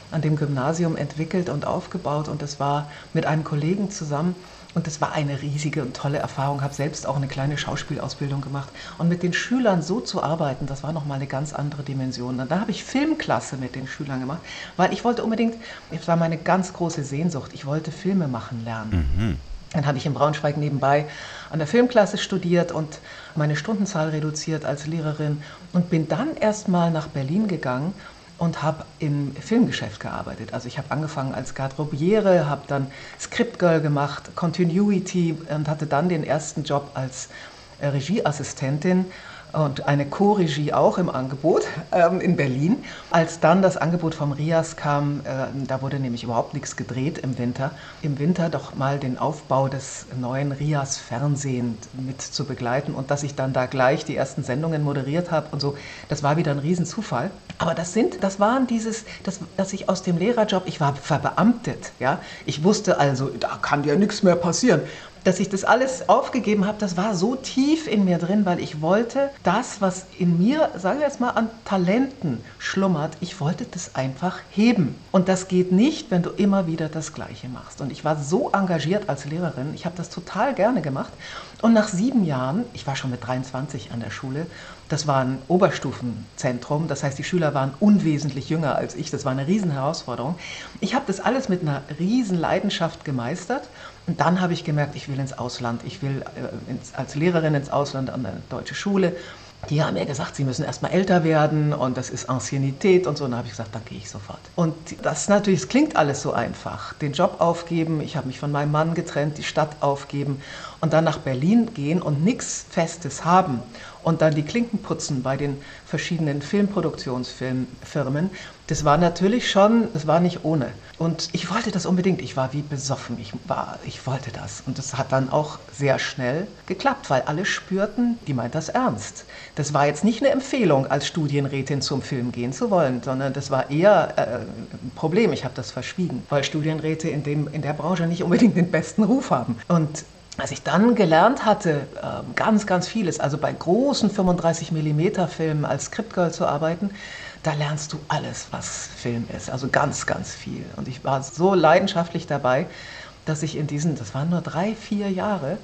an dem Gymnasium entwickelt und aufgebaut und das war mit einem Kollegen zusammen und das war eine riesige und tolle Erfahrung. Ich Habe selbst auch eine kleine Schauspielausbildung gemacht. Und mit den Schülern so zu arbeiten, das war nochmal eine ganz andere Dimension. Und da habe ich Filmklasse mit den Schülern gemacht, weil ich wollte unbedingt, das war meine ganz große Sehnsucht, ich wollte Filme machen lernen. Mhm. Dann habe ich in Braunschweig nebenbei an der Filmklasse studiert und meine Stundenzahl reduziert als Lehrerin und bin dann erstmal nach Berlin gegangen und habe im Filmgeschäft gearbeitet. Also ich habe angefangen als Garderobiere, habe dann Scriptgirl gemacht, Continuity und hatte dann den ersten Job als äh, Regieassistentin und eine Co-Regie auch im Angebot ähm, in Berlin. Als dann das Angebot vom Rias kam, äh, da wurde nämlich überhaupt nichts gedreht im Winter, im Winter doch mal den Aufbau des neuen Rias Fernsehen mit zu begleiten und dass ich dann da gleich die ersten Sendungen moderiert habe und so, das war wieder ein Riesenzufall. Aber das sind, das waren dieses, das, dass ich aus dem Lehrerjob, ich war verbeamtet, ja, ich wusste also, da kann dir nichts mehr passieren. Dass ich das alles aufgegeben habe, das war so tief in mir drin, weil ich wollte das, was in mir, sagen wir jetzt mal, an Talenten schlummert, ich wollte das einfach heben. Und das geht nicht, wenn du immer wieder das Gleiche machst. Und ich war so engagiert als Lehrerin, ich habe das total gerne gemacht. Und nach sieben Jahren, ich war schon mit 23 an der Schule, das war ein Oberstufenzentrum, das heißt, die Schüler waren unwesentlich jünger als ich, das war eine Riesenherausforderung. Ich habe das alles mit einer riesen Leidenschaft gemeistert und dann habe ich gemerkt, ich will ins Ausland, ich will äh, ins, als Lehrerin ins Ausland an eine deutsche Schule. Die haben mir gesagt, sie müssen erstmal älter werden und das ist Anciennität und so. Und dann habe ich gesagt, dann gehe ich sofort. Und das natürlich, es klingt alles so einfach. Den Job aufgeben, ich habe mich von meinem Mann getrennt, die Stadt aufgeben und dann nach Berlin gehen und nichts Festes haben und dann die Klinken putzen bei den verschiedenen Filmproduktionsfirmen, das war natürlich schon, das war nicht ohne. Und ich wollte das unbedingt. Ich war wie besoffen. Ich, war, ich wollte das. Und das hat dann auch sehr schnell geklappt, weil alle spürten, die meint das ernst. Das war jetzt nicht eine Empfehlung, als Studienrätin zum Film gehen zu wollen, sondern das war eher äh, ein Problem. Ich habe das verschwiegen, weil Studienräte in, dem, in der Branche nicht unbedingt den besten Ruf haben. Und als ich dann gelernt hatte, ähm, ganz, ganz vieles, also bei großen 35 mm Filmen als Scriptgirl zu arbeiten, da lernst du alles, was Film ist. Also ganz, ganz viel. Und ich war so leidenschaftlich dabei, dass ich in diesen, das waren nur drei, vier Jahre,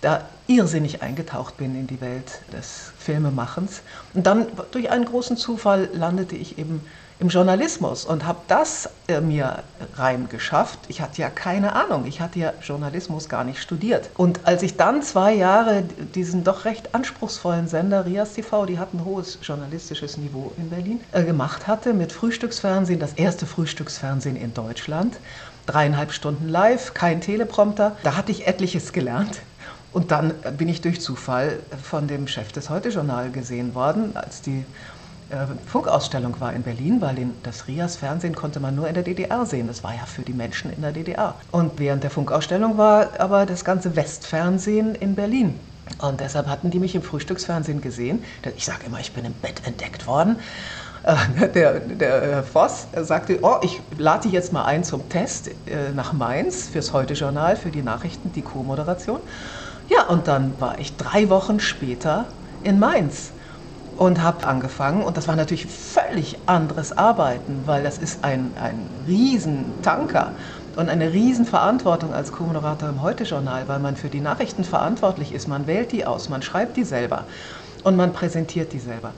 da irrsinnig eingetaucht bin in die Welt des Filmemachens. Und dann durch einen großen Zufall landete ich eben im Journalismus und habe das äh, mir reingeschafft. Ich hatte ja keine Ahnung, ich hatte ja Journalismus gar nicht studiert. Und als ich dann zwei Jahre diesen doch recht anspruchsvollen Sender Rias TV, die hatten hohes journalistisches Niveau in Berlin, äh, gemacht hatte mit Frühstücksfernsehen, das erste Frühstücksfernsehen in Deutschland, dreieinhalb Stunden live, kein Teleprompter, da hatte ich etliches gelernt. Und dann bin ich durch Zufall von dem Chef des Heute-Journal gesehen worden, als die Funkausstellung war in Berlin, weil den, das Rias-Fernsehen konnte man nur in der DDR sehen. Das war ja für die Menschen in der DDR. Und während der Funkausstellung war aber das ganze Westfernsehen in Berlin. Und deshalb hatten die mich im Frühstücksfernsehen gesehen. Ich sage immer, ich bin im Bett entdeckt worden. Äh, der, der Voss sagte, oh, ich lade dich jetzt mal ein zum Test äh, nach Mainz fürs Heute-Journal, für die Nachrichten, die Co-Moderation. Ja, und dann war ich drei Wochen später in Mainz und habe angefangen. Und das war natürlich völlig anderes Arbeiten, weil das ist ein, ein Riesentanker und eine Riesenverantwortung als Co-Moderator im Heute-Journal, weil man für die Nachrichten verantwortlich ist. Man wählt die aus, man schreibt die selber und man präsentiert die selber.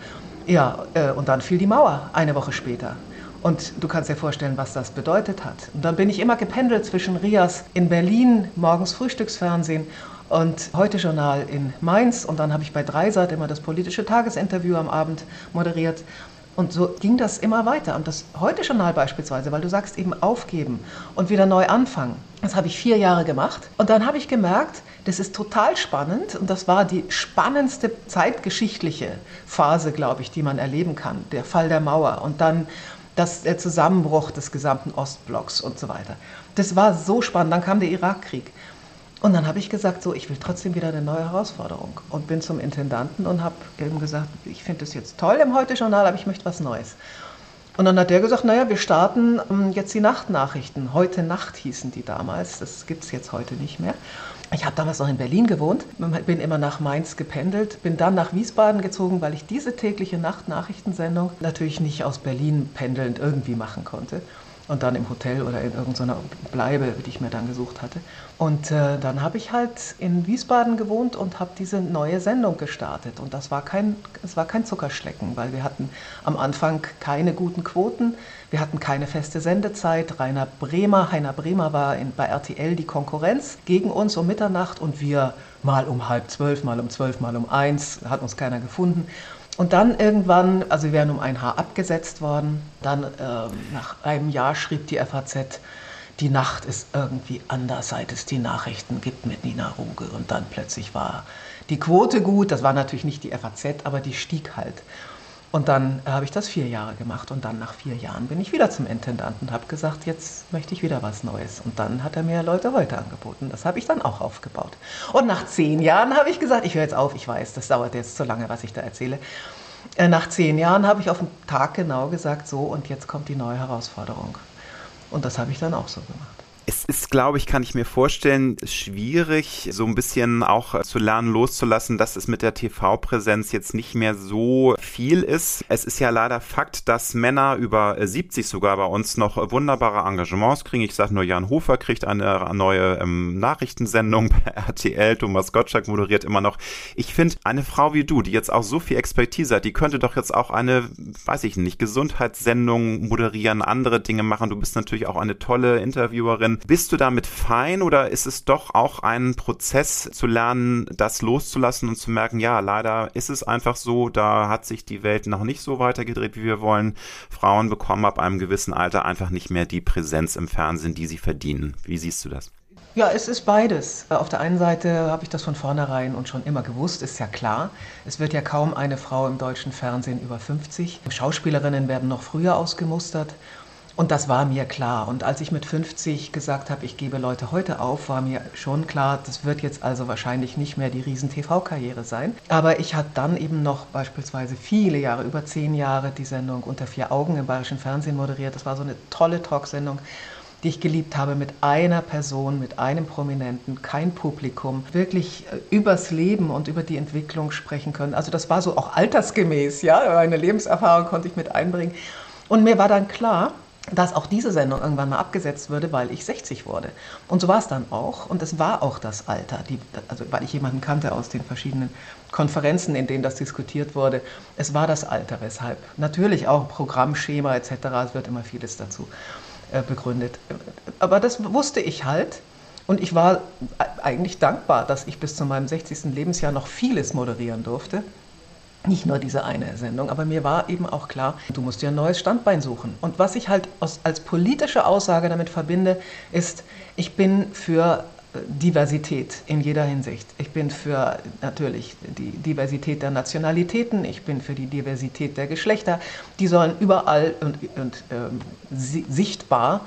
Ja, äh, und dann fiel die Mauer eine Woche später. Und du kannst dir vorstellen, was das bedeutet hat. Und dann bin ich immer gependelt zwischen Rias in Berlin, morgens Frühstücksfernsehen und heute Journal in Mainz und dann habe ich bei Dreisat immer das politische Tagesinterview am Abend moderiert. Und so ging das immer weiter. Und das heute Journal beispielsweise, weil du sagst eben aufgeben und wieder neu anfangen. Das habe ich vier Jahre gemacht. Und dann habe ich gemerkt, das ist total spannend. Und das war die spannendste zeitgeschichtliche Phase, glaube ich, die man erleben kann. Der Fall der Mauer und dann das, der Zusammenbruch des gesamten Ostblocks und so weiter. Das war so spannend. Dann kam der Irakkrieg. Und dann habe ich gesagt, so, ich will trotzdem wieder eine neue Herausforderung und bin zum Intendanten und habe eben gesagt, ich finde das jetzt toll im Heute-Journal, aber ich möchte was Neues. Und dann hat der gesagt, naja, wir starten ähm, jetzt die Nachtnachrichten. Heute Nacht hießen die damals, das gibt es jetzt heute nicht mehr. Ich habe damals noch in Berlin gewohnt, bin immer nach Mainz gependelt, bin dann nach Wiesbaden gezogen, weil ich diese tägliche Nachtnachrichtensendung natürlich nicht aus Berlin pendelnd irgendwie machen konnte und dann im Hotel oder in irgendeiner Bleibe, die ich mir dann gesucht hatte. Und äh, dann habe ich halt in Wiesbaden gewohnt und habe diese neue Sendung gestartet. Und das war kein, es war kein Zuckerschlecken, weil wir hatten am Anfang keine guten Quoten, wir hatten keine feste Sendezeit. Rainer Bremer, Heiner Bremer war in, bei RTL die Konkurrenz gegen uns um Mitternacht und wir mal um halb zwölf, mal um zwölf, mal um eins, hat uns keiner gefunden. Und dann irgendwann, also wir wären um ein Haar abgesetzt worden. Dann äh, nach einem Jahr schrieb die FAZ, die Nacht ist irgendwie anders, seit es die Nachrichten gibt mit Nina Ruge. Und dann plötzlich war die Quote gut. Das war natürlich nicht die FAZ, aber die stieg halt. Und dann habe ich das vier Jahre gemacht und dann nach vier Jahren bin ich wieder zum Intendanten und habe gesagt, jetzt möchte ich wieder was Neues. Und dann hat er mir Leute heute angeboten. Das habe ich dann auch aufgebaut. Und nach zehn Jahren habe ich gesagt, ich höre jetzt auf, ich weiß, das dauert jetzt zu lange, was ich da erzähle. Äh, nach zehn Jahren habe ich auf den Tag genau gesagt, so und jetzt kommt die neue Herausforderung. Und das habe ich dann auch so gemacht. Es ist, glaube ich, kann ich mir vorstellen, schwierig, so ein bisschen auch zu lernen, loszulassen, dass es mit der TV-Präsenz jetzt nicht mehr so viel ist. Es ist ja leider Fakt, dass Männer über 70 sogar bei uns noch wunderbare Engagements kriegen. Ich sage nur, Jan Hofer kriegt eine neue ähm, Nachrichtensendung bei RTL. Thomas Gottschalk moderiert immer noch. Ich finde, eine Frau wie du, die jetzt auch so viel Expertise hat, die könnte doch jetzt auch eine, weiß ich nicht, Gesundheitssendung moderieren, andere Dinge machen. Du bist natürlich auch eine tolle Interviewerin. Bist du damit fein oder ist es doch auch ein Prozess zu lernen, das loszulassen und zu merken, ja, leider ist es einfach so, da hat sich die Welt noch nicht so weitergedreht, wie wir wollen. Frauen bekommen ab einem gewissen Alter einfach nicht mehr die Präsenz im Fernsehen, die sie verdienen. Wie siehst du das? Ja, es ist beides. Auf der einen Seite habe ich das von vornherein und schon immer gewusst, ist ja klar. Es wird ja kaum eine Frau im deutschen Fernsehen über 50. Schauspielerinnen werden noch früher ausgemustert. Und das war mir klar. Und als ich mit 50 gesagt habe, ich gebe Leute heute auf, war mir schon klar, das wird jetzt also wahrscheinlich nicht mehr die Riesen-TV-Karriere sein. Aber ich habe dann eben noch beispielsweise viele Jahre, über zehn Jahre, die Sendung Unter vier Augen im Bayerischen Fernsehen moderiert. Das war so eine tolle Talksendung die ich geliebt habe, mit einer Person, mit einem Prominenten, kein Publikum, wirklich äh, übers Leben und über die Entwicklung sprechen können. Also das war so auch altersgemäß, ja, meine Lebenserfahrung konnte ich mit einbringen. Und mir war dann klar, dass auch diese Sendung irgendwann mal abgesetzt würde, weil ich 60 wurde. Und so war es dann auch. Und es war auch das Alter, die, also weil ich jemanden kannte aus den verschiedenen Konferenzen, in denen das diskutiert wurde. Es war das Alter, weshalb natürlich auch Programmschema etc. Es wird immer vieles dazu äh, begründet. Aber das wusste ich halt. Und ich war eigentlich dankbar, dass ich bis zu meinem 60. Lebensjahr noch vieles moderieren durfte. Nicht nur diese eine Sendung, aber mir war eben auch klar, du musst dir ein neues Standbein suchen. Und was ich halt als politische Aussage damit verbinde, ist, ich bin für Diversität in jeder Hinsicht. Ich bin für natürlich die Diversität der Nationalitäten, ich bin für die Diversität der Geschlechter. Die sollen überall und, und ähm, sichtbar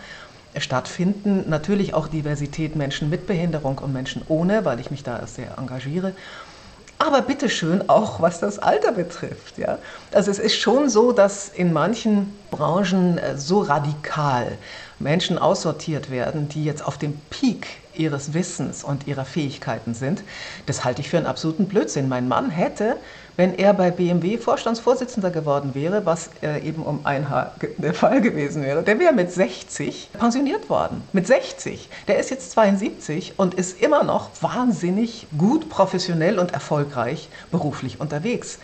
stattfinden. Natürlich auch Diversität Menschen mit Behinderung und Menschen ohne, weil ich mich da sehr engagiere. Aber bitteschön auch, was das Alter betrifft. Ja? Also es ist schon so, dass in manchen Branchen äh, so radikal Menschen aussortiert werden, die jetzt auf dem Peak ihres Wissens und ihrer Fähigkeiten sind. Das halte ich für einen absoluten Blödsinn. Mein Mann hätte, wenn er bei BMW Vorstandsvorsitzender geworden wäre, was äh, eben um ein Haar der Fall gewesen wäre, der wäre mit 60 pensioniert worden. Mit 60. Der ist jetzt 72 und ist immer noch wahnsinnig gut, professionell und erfolgreich beruflich unterwegs.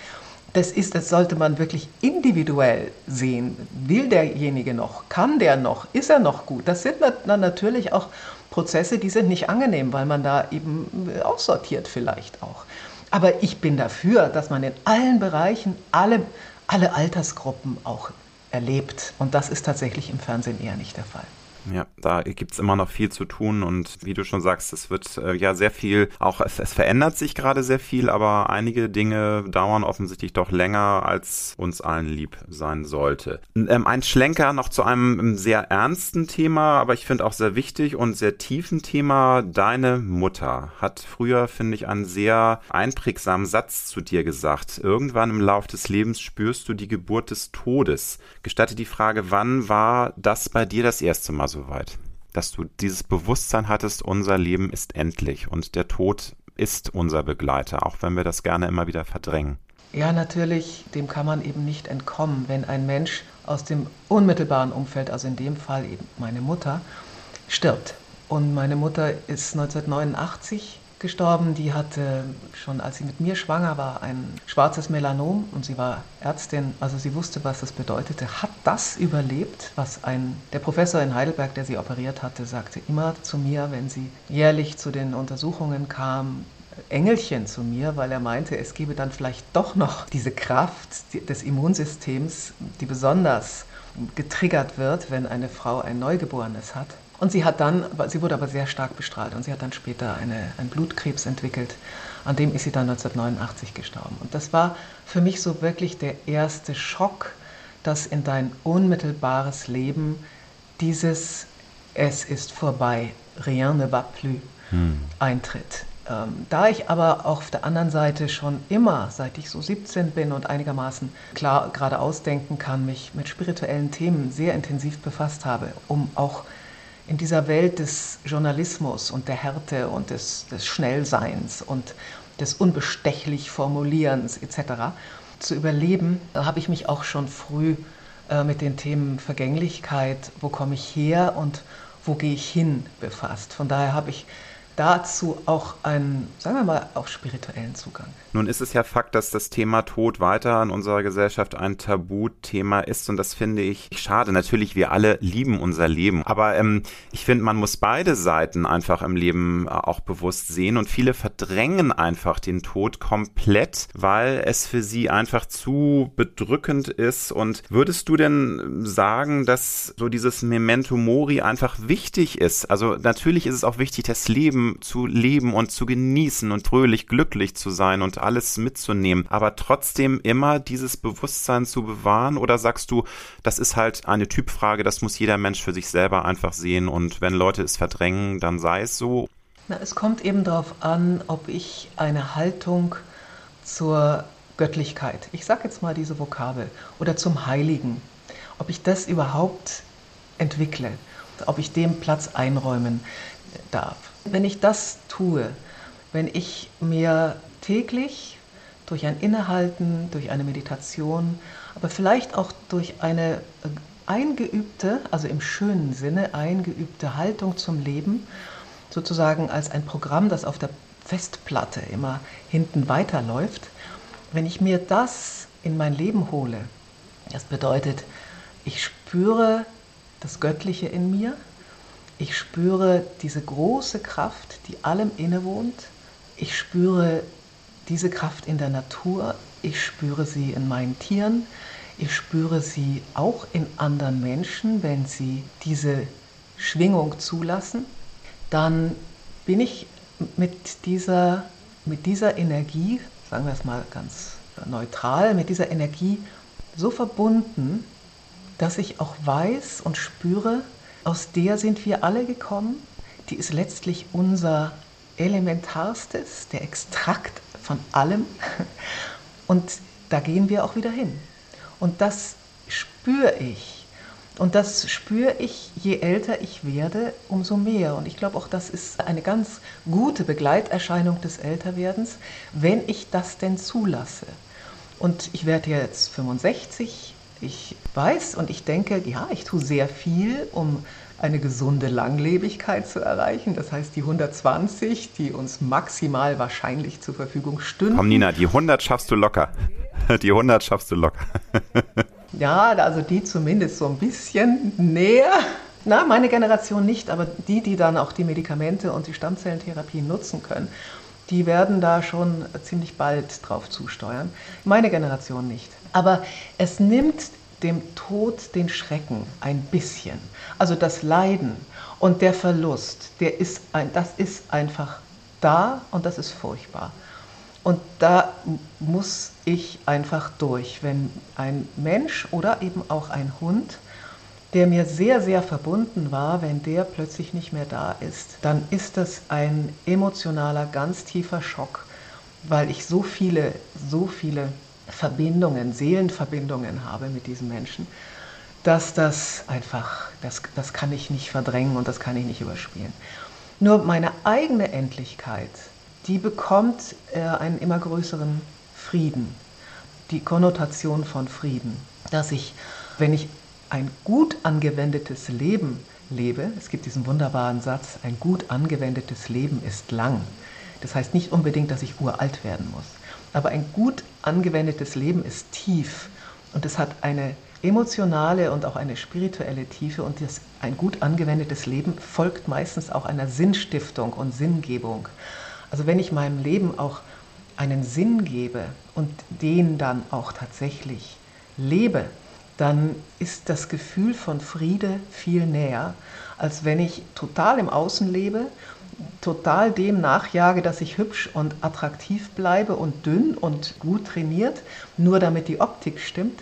Das ist, das sollte man wirklich individuell sehen. Will derjenige noch? Kann der noch? Ist er noch gut? Das sind dann natürlich auch Prozesse, die sind nicht angenehm, weil man da eben äh, aussortiert vielleicht auch. Aber ich bin dafür, dass man in allen Bereichen alle, alle Altersgruppen auch erlebt. Und das ist tatsächlich im Fernsehen eher nicht der Fall. Ja, da gibt es immer noch viel zu tun und wie du schon sagst, es wird äh, ja sehr viel, auch es, es verändert sich gerade sehr viel, aber einige Dinge dauern offensichtlich doch länger, als uns allen lieb sein sollte. Ähm, ein Schlenker noch zu einem ähm, sehr ernsten Thema, aber ich finde auch sehr wichtig und sehr tiefen Thema. Deine Mutter hat früher, finde ich, einen sehr einprägsamen Satz zu dir gesagt. Irgendwann im Lauf des Lebens spürst du die Geburt des Todes. Gestatte die Frage, wann war das bei dir das erste Mal so weit, dass du dieses Bewusstsein hattest, unser Leben ist endlich und der Tod ist unser Begleiter, auch wenn wir das gerne immer wieder verdrängen. Ja, natürlich, dem kann man eben nicht entkommen, wenn ein Mensch aus dem unmittelbaren Umfeld, also in dem Fall eben meine Mutter, stirbt. Und meine Mutter ist 1989 gestorben. Die hatte schon, als sie mit mir schwanger war, ein schwarzes Melanom und sie war Ärztin, also sie wusste, was das bedeutete. Hat das überlebt, was ein, der Professor in Heidelberg, der sie operiert hatte, sagte immer zu mir, wenn sie jährlich zu den Untersuchungen kam, Engelchen zu mir, weil er meinte, es gebe dann vielleicht doch noch diese Kraft des Immunsystems, die besonders getriggert wird, wenn eine Frau ein Neugeborenes hat. Und sie hat dann, sie wurde aber sehr stark bestrahlt und sie hat dann später eine, einen Blutkrebs entwickelt. An dem ist sie dann 1989 gestorben. Und das war für mich so wirklich der erste Schock, dass in dein unmittelbares Leben dieses Es ist vorbei, rien ne va plus hm. eintritt. Ähm, da ich aber auf der anderen Seite schon immer, seit ich so 17 bin und einigermaßen klar geradeaus denken kann, mich mit spirituellen Themen sehr intensiv befasst habe, um auch in dieser Welt des Journalismus und der Härte und des, des Schnellseins und des unbestechlich Formulierens etc. zu überleben, habe ich mich auch schon früh äh, mit den Themen Vergänglichkeit, wo komme ich her und wo gehe ich hin befasst. Von daher habe ich dazu auch einen, sagen wir mal, auch spirituellen Zugang. Nun ist es ja Fakt, dass das Thema Tod weiter in unserer Gesellschaft ein Tabuthema ist und das finde ich schade. Natürlich, wir alle lieben unser Leben, aber ähm, ich finde, man muss beide Seiten einfach im Leben äh, auch bewusst sehen und viele verdrängen einfach den Tod komplett, weil es für sie einfach zu bedrückend ist. Und würdest du denn sagen, dass so dieses Memento Mori einfach wichtig ist? Also natürlich ist es auch wichtig, das Leben zu leben und zu genießen und fröhlich glücklich zu sein und alles mitzunehmen, aber trotzdem immer dieses Bewusstsein zu bewahren? Oder sagst du, das ist halt eine Typfrage, das muss jeder Mensch für sich selber einfach sehen und wenn Leute es verdrängen, dann sei es so? Na, es kommt eben darauf an, ob ich eine Haltung zur Göttlichkeit, ich sage jetzt mal diese Vokabel, oder zum Heiligen, ob ich das überhaupt entwickle, ob ich dem Platz einräumen darf. Wenn ich das tue, wenn ich mir täglich durch ein Innehalten, durch eine Meditation, aber vielleicht auch durch eine äh, eingeübte, also im schönen Sinne eingeübte Haltung zum Leben, sozusagen als ein Programm, das auf der Festplatte immer hinten weiterläuft, wenn ich mir das in mein Leben hole, das bedeutet, ich spüre das Göttliche in mir, ich spüre diese große Kraft, die allem innewohnt. Ich spüre diese Kraft in der Natur. Ich spüre sie in meinen Tieren. Ich spüre sie auch in anderen Menschen, wenn sie diese Schwingung zulassen. Dann bin ich mit dieser, mit dieser Energie, sagen wir es mal ganz neutral, mit dieser Energie so verbunden, dass ich auch weiß und spüre, aus der sind wir alle gekommen. Die ist letztlich unser elementarstes, der Extrakt von allem. Und da gehen wir auch wieder hin. Und das spüre ich. Und das spüre ich, je älter ich werde, umso mehr. Und ich glaube auch, das ist eine ganz gute Begleiterscheinung des Älterwerdens, wenn ich das denn zulasse. Und ich werde jetzt 65, ich weiß und ich denke, ja, ich tue sehr viel, um eine gesunde Langlebigkeit zu erreichen. Das heißt, die 120, die uns maximal wahrscheinlich zur Verfügung stünden. Komm, Nina, die 100 schaffst du locker. Die 100 schaffst du locker. Ja, also die zumindest so ein bisschen näher. Na, meine Generation nicht, aber die, die dann auch die Medikamente und die Stammzellentherapie nutzen können, die werden da schon ziemlich bald drauf zusteuern. Meine Generation nicht. Aber es nimmt dem Tod den Schrecken ein bisschen. Also das Leiden und der Verlust, der ist ein, das ist einfach da und das ist furchtbar. Und da muss ich einfach durch, wenn ein Mensch oder eben auch ein Hund, der mir sehr, sehr verbunden war, wenn der plötzlich nicht mehr da ist, dann ist das ein emotionaler, ganz tiefer Schock, weil ich so viele, so viele Verbindungen, Seelenverbindungen habe mit diesen Menschen, dass das einfach, das, das kann ich nicht verdrängen und das kann ich nicht überspielen. Nur meine eigene Endlichkeit, die bekommt äh, einen immer größeren Frieden, die Konnotation von Frieden, dass ich, wenn ich ein gut angewendetes Leben lebe, es gibt diesen wunderbaren Satz, ein gut angewendetes Leben ist lang. Das heißt nicht unbedingt, dass ich uralt werden muss. Aber ein gut angewendetes Leben ist tief und es hat eine emotionale und auch eine spirituelle Tiefe und das, ein gut angewendetes Leben folgt meistens auch einer Sinnstiftung und Sinngebung. Also wenn ich meinem Leben auch einen Sinn gebe und den dann auch tatsächlich lebe, dann ist das Gefühl von Friede viel näher, als wenn ich total im Außen lebe total dem nachjage, dass ich hübsch und attraktiv bleibe und dünn und gut trainiert, nur damit die Optik stimmt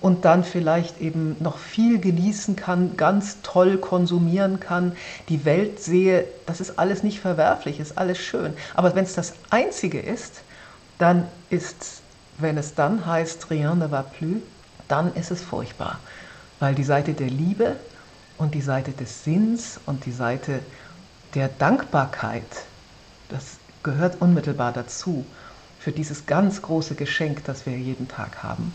und dann vielleicht eben noch viel genießen kann, ganz toll konsumieren kann, die Welt sehe, das ist alles nicht verwerflich, ist alles schön. Aber wenn es das Einzige ist, dann ist, wenn es dann heißt, rien ne va plus, dann ist es furchtbar, weil die Seite der Liebe und die Seite des Sinns und die Seite der Dankbarkeit, das gehört unmittelbar dazu, für dieses ganz große Geschenk, das wir jeden Tag haben,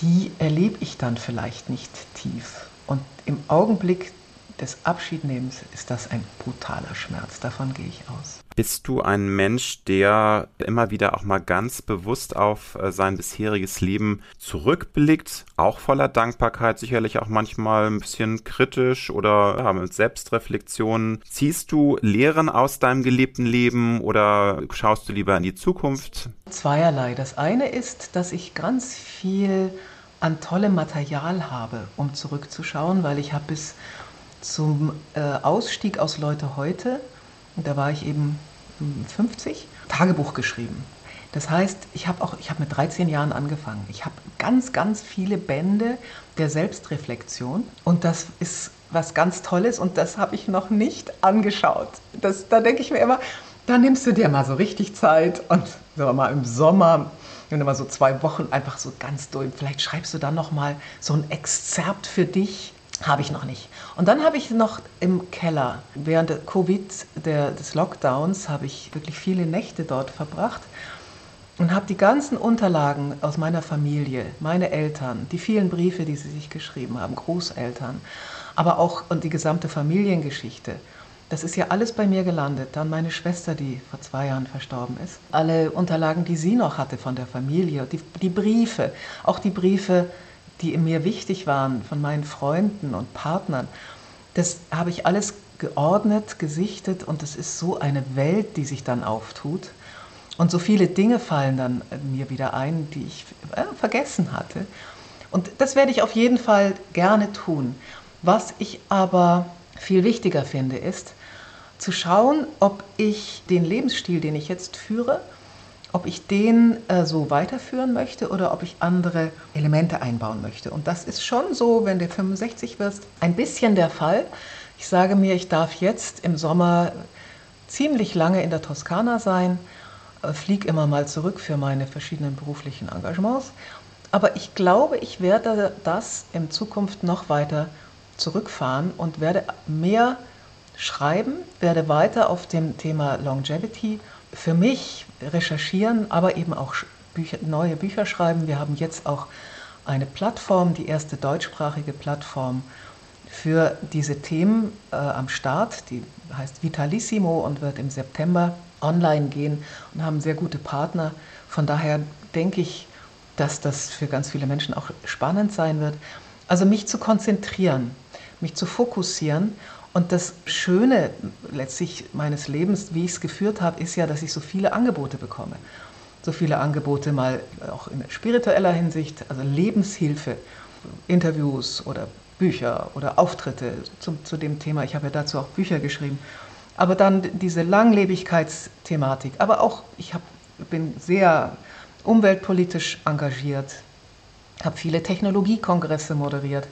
die erlebe ich dann vielleicht nicht tief. Und im Augenblick des Abschiednehmens ist das ein brutaler Schmerz. Davon gehe ich aus. Bist du ein Mensch, der immer wieder auch mal ganz bewusst auf äh, sein bisheriges Leben zurückblickt, auch voller Dankbarkeit, sicherlich auch manchmal ein bisschen kritisch oder ja, mit Selbstreflexion? Ziehst du Lehren aus deinem gelebten Leben oder schaust du lieber in die Zukunft? Zweierlei. Das eine ist, dass ich ganz viel an tollem Material habe, um zurückzuschauen, weil ich habe bis zum äh, Ausstieg aus Leute heute, da war ich eben 50, hm, Tagebuch geschrieben. Das heißt, ich habe auch, ich habe mit 13 Jahren angefangen. Ich habe ganz, ganz viele Bände der Selbstreflexion und das ist was ganz Tolles und das habe ich noch nicht angeschaut. Das, da denke ich mir immer, da nimmst du dir mal so richtig Zeit und sagen wir mal im Sommer, wenn du mal so zwei Wochen einfach so ganz durch, vielleicht schreibst du dann noch mal so ein Exzerpt für dich habe ich noch nicht. Und dann habe ich noch im Keller, während der Covid, der, des Lockdowns, habe ich wirklich viele Nächte dort verbracht und habe die ganzen Unterlagen aus meiner Familie, meine Eltern, die vielen Briefe, die sie sich geschrieben haben, Großeltern, aber auch und die gesamte Familiengeschichte. Das ist ja alles bei mir gelandet. Dann meine Schwester, die vor zwei Jahren verstorben ist. Alle Unterlagen, die sie noch hatte von der Familie, die, die Briefe, auch die Briefe die mir wichtig waren von meinen Freunden und Partnern, das habe ich alles geordnet, gesichtet und es ist so eine Welt, die sich dann auftut. Und so viele Dinge fallen dann mir wieder ein, die ich äh, vergessen hatte. Und das werde ich auf jeden Fall gerne tun. Was ich aber viel wichtiger finde, ist zu schauen, ob ich den Lebensstil, den ich jetzt führe, ob ich den äh, so weiterführen möchte oder ob ich andere Elemente einbauen möchte. Und das ist schon so, wenn du 65 wirst, ein bisschen der Fall. Ich sage mir, ich darf jetzt im Sommer ziemlich lange in der Toskana sein, äh, fliege immer mal zurück für meine verschiedenen beruflichen Engagements. Aber ich glaube, ich werde das in Zukunft noch weiter zurückfahren und werde mehr schreiben, werde weiter auf dem Thema Longevity für mich recherchieren, aber eben auch Bücher, neue Bücher schreiben. Wir haben jetzt auch eine Plattform, die erste deutschsprachige Plattform für diese Themen äh, am Start. Die heißt Vitalissimo und wird im September online gehen und haben sehr gute Partner. Von daher denke ich, dass das für ganz viele Menschen auch spannend sein wird. Also mich zu konzentrieren, mich zu fokussieren und das Schöne letztlich meines Lebens, wie ich es geführt habe, ist ja, dass ich so viele Angebote bekomme. So viele Angebote mal auch in spiritueller Hinsicht, also Lebenshilfe, Interviews oder Bücher oder Auftritte zum, zu dem Thema. Ich habe ja dazu auch Bücher geschrieben. Aber dann diese Langlebigkeitsthematik. Aber auch, ich hab, bin sehr umweltpolitisch engagiert, habe viele Technologiekongresse moderiert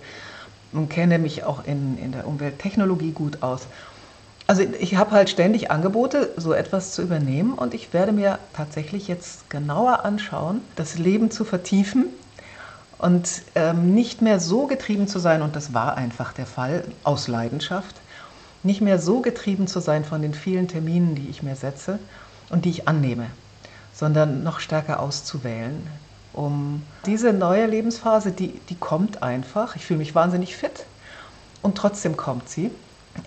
und kenne mich auch in, in der Umwelttechnologie gut aus. Also ich habe halt ständig Angebote, so etwas zu übernehmen und ich werde mir tatsächlich jetzt genauer anschauen, das Leben zu vertiefen und ähm, nicht mehr so getrieben zu sein, und das war einfach der Fall aus Leidenschaft, nicht mehr so getrieben zu sein von den vielen Terminen, die ich mir setze und die ich annehme, sondern noch stärker auszuwählen, um diese neue Lebensphase, die, die kommt einfach. Ich fühle mich wahnsinnig fit und trotzdem kommt sie.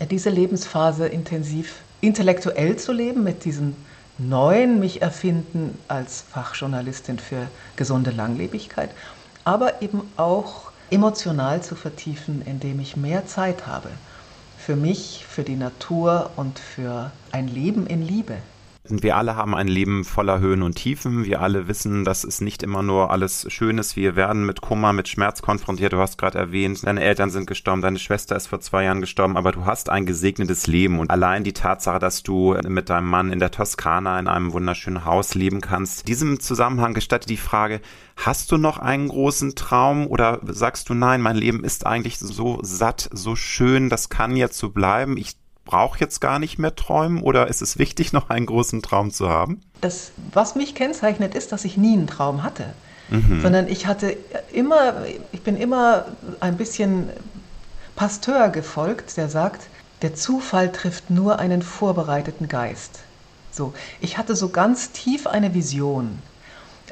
Diese Lebensphase intensiv intellektuell zu leben mit diesem neuen mich erfinden als Fachjournalistin für gesunde Langlebigkeit, aber eben auch emotional zu vertiefen, indem ich mehr Zeit habe für mich, für die Natur und für ein Leben in Liebe. Wir alle haben ein Leben voller Höhen und Tiefen. Wir alle wissen, dass es nicht immer nur alles schön ist. Wir werden mit Kummer, mit Schmerz konfrontiert. Du hast gerade erwähnt, deine Eltern sind gestorben, deine Schwester ist vor zwei Jahren gestorben, aber du hast ein gesegnetes Leben. Und allein die Tatsache, dass du mit deinem Mann in der Toskana in einem wunderschönen Haus leben kannst. Diesem Zusammenhang gestattet die Frage, hast du noch einen großen Traum oder sagst du, nein, mein Leben ist eigentlich so satt, so schön, das kann jetzt so bleiben. Ich brauche jetzt gar nicht mehr träumen oder ist es wichtig, noch einen großen Traum zu haben? Das, was mich kennzeichnet, ist, dass ich nie einen Traum hatte. Mhm. Sondern ich hatte immer, ich bin immer ein bisschen Pasteur gefolgt, der sagt, der Zufall trifft nur einen vorbereiteten Geist. So, ich hatte so ganz tief eine Vision.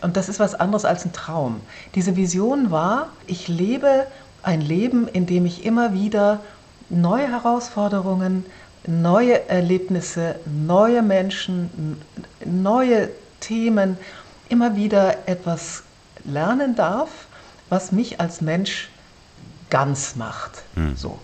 Und das ist was anderes als ein Traum. Diese Vision war, ich lebe ein Leben, in dem ich immer wieder neue Herausforderungen, neue Erlebnisse, neue Menschen, neue Themen, immer wieder etwas lernen darf, was mich als Mensch ganz macht. Mhm. So.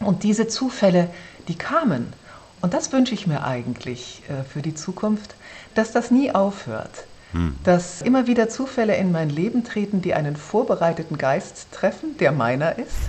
Und diese Zufälle, die kamen. Und das wünsche ich mir eigentlich äh, für die Zukunft, dass das nie aufhört. Mhm. Dass immer wieder Zufälle in mein Leben treten, die einen vorbereiteten Geist treffen, der meiner ist.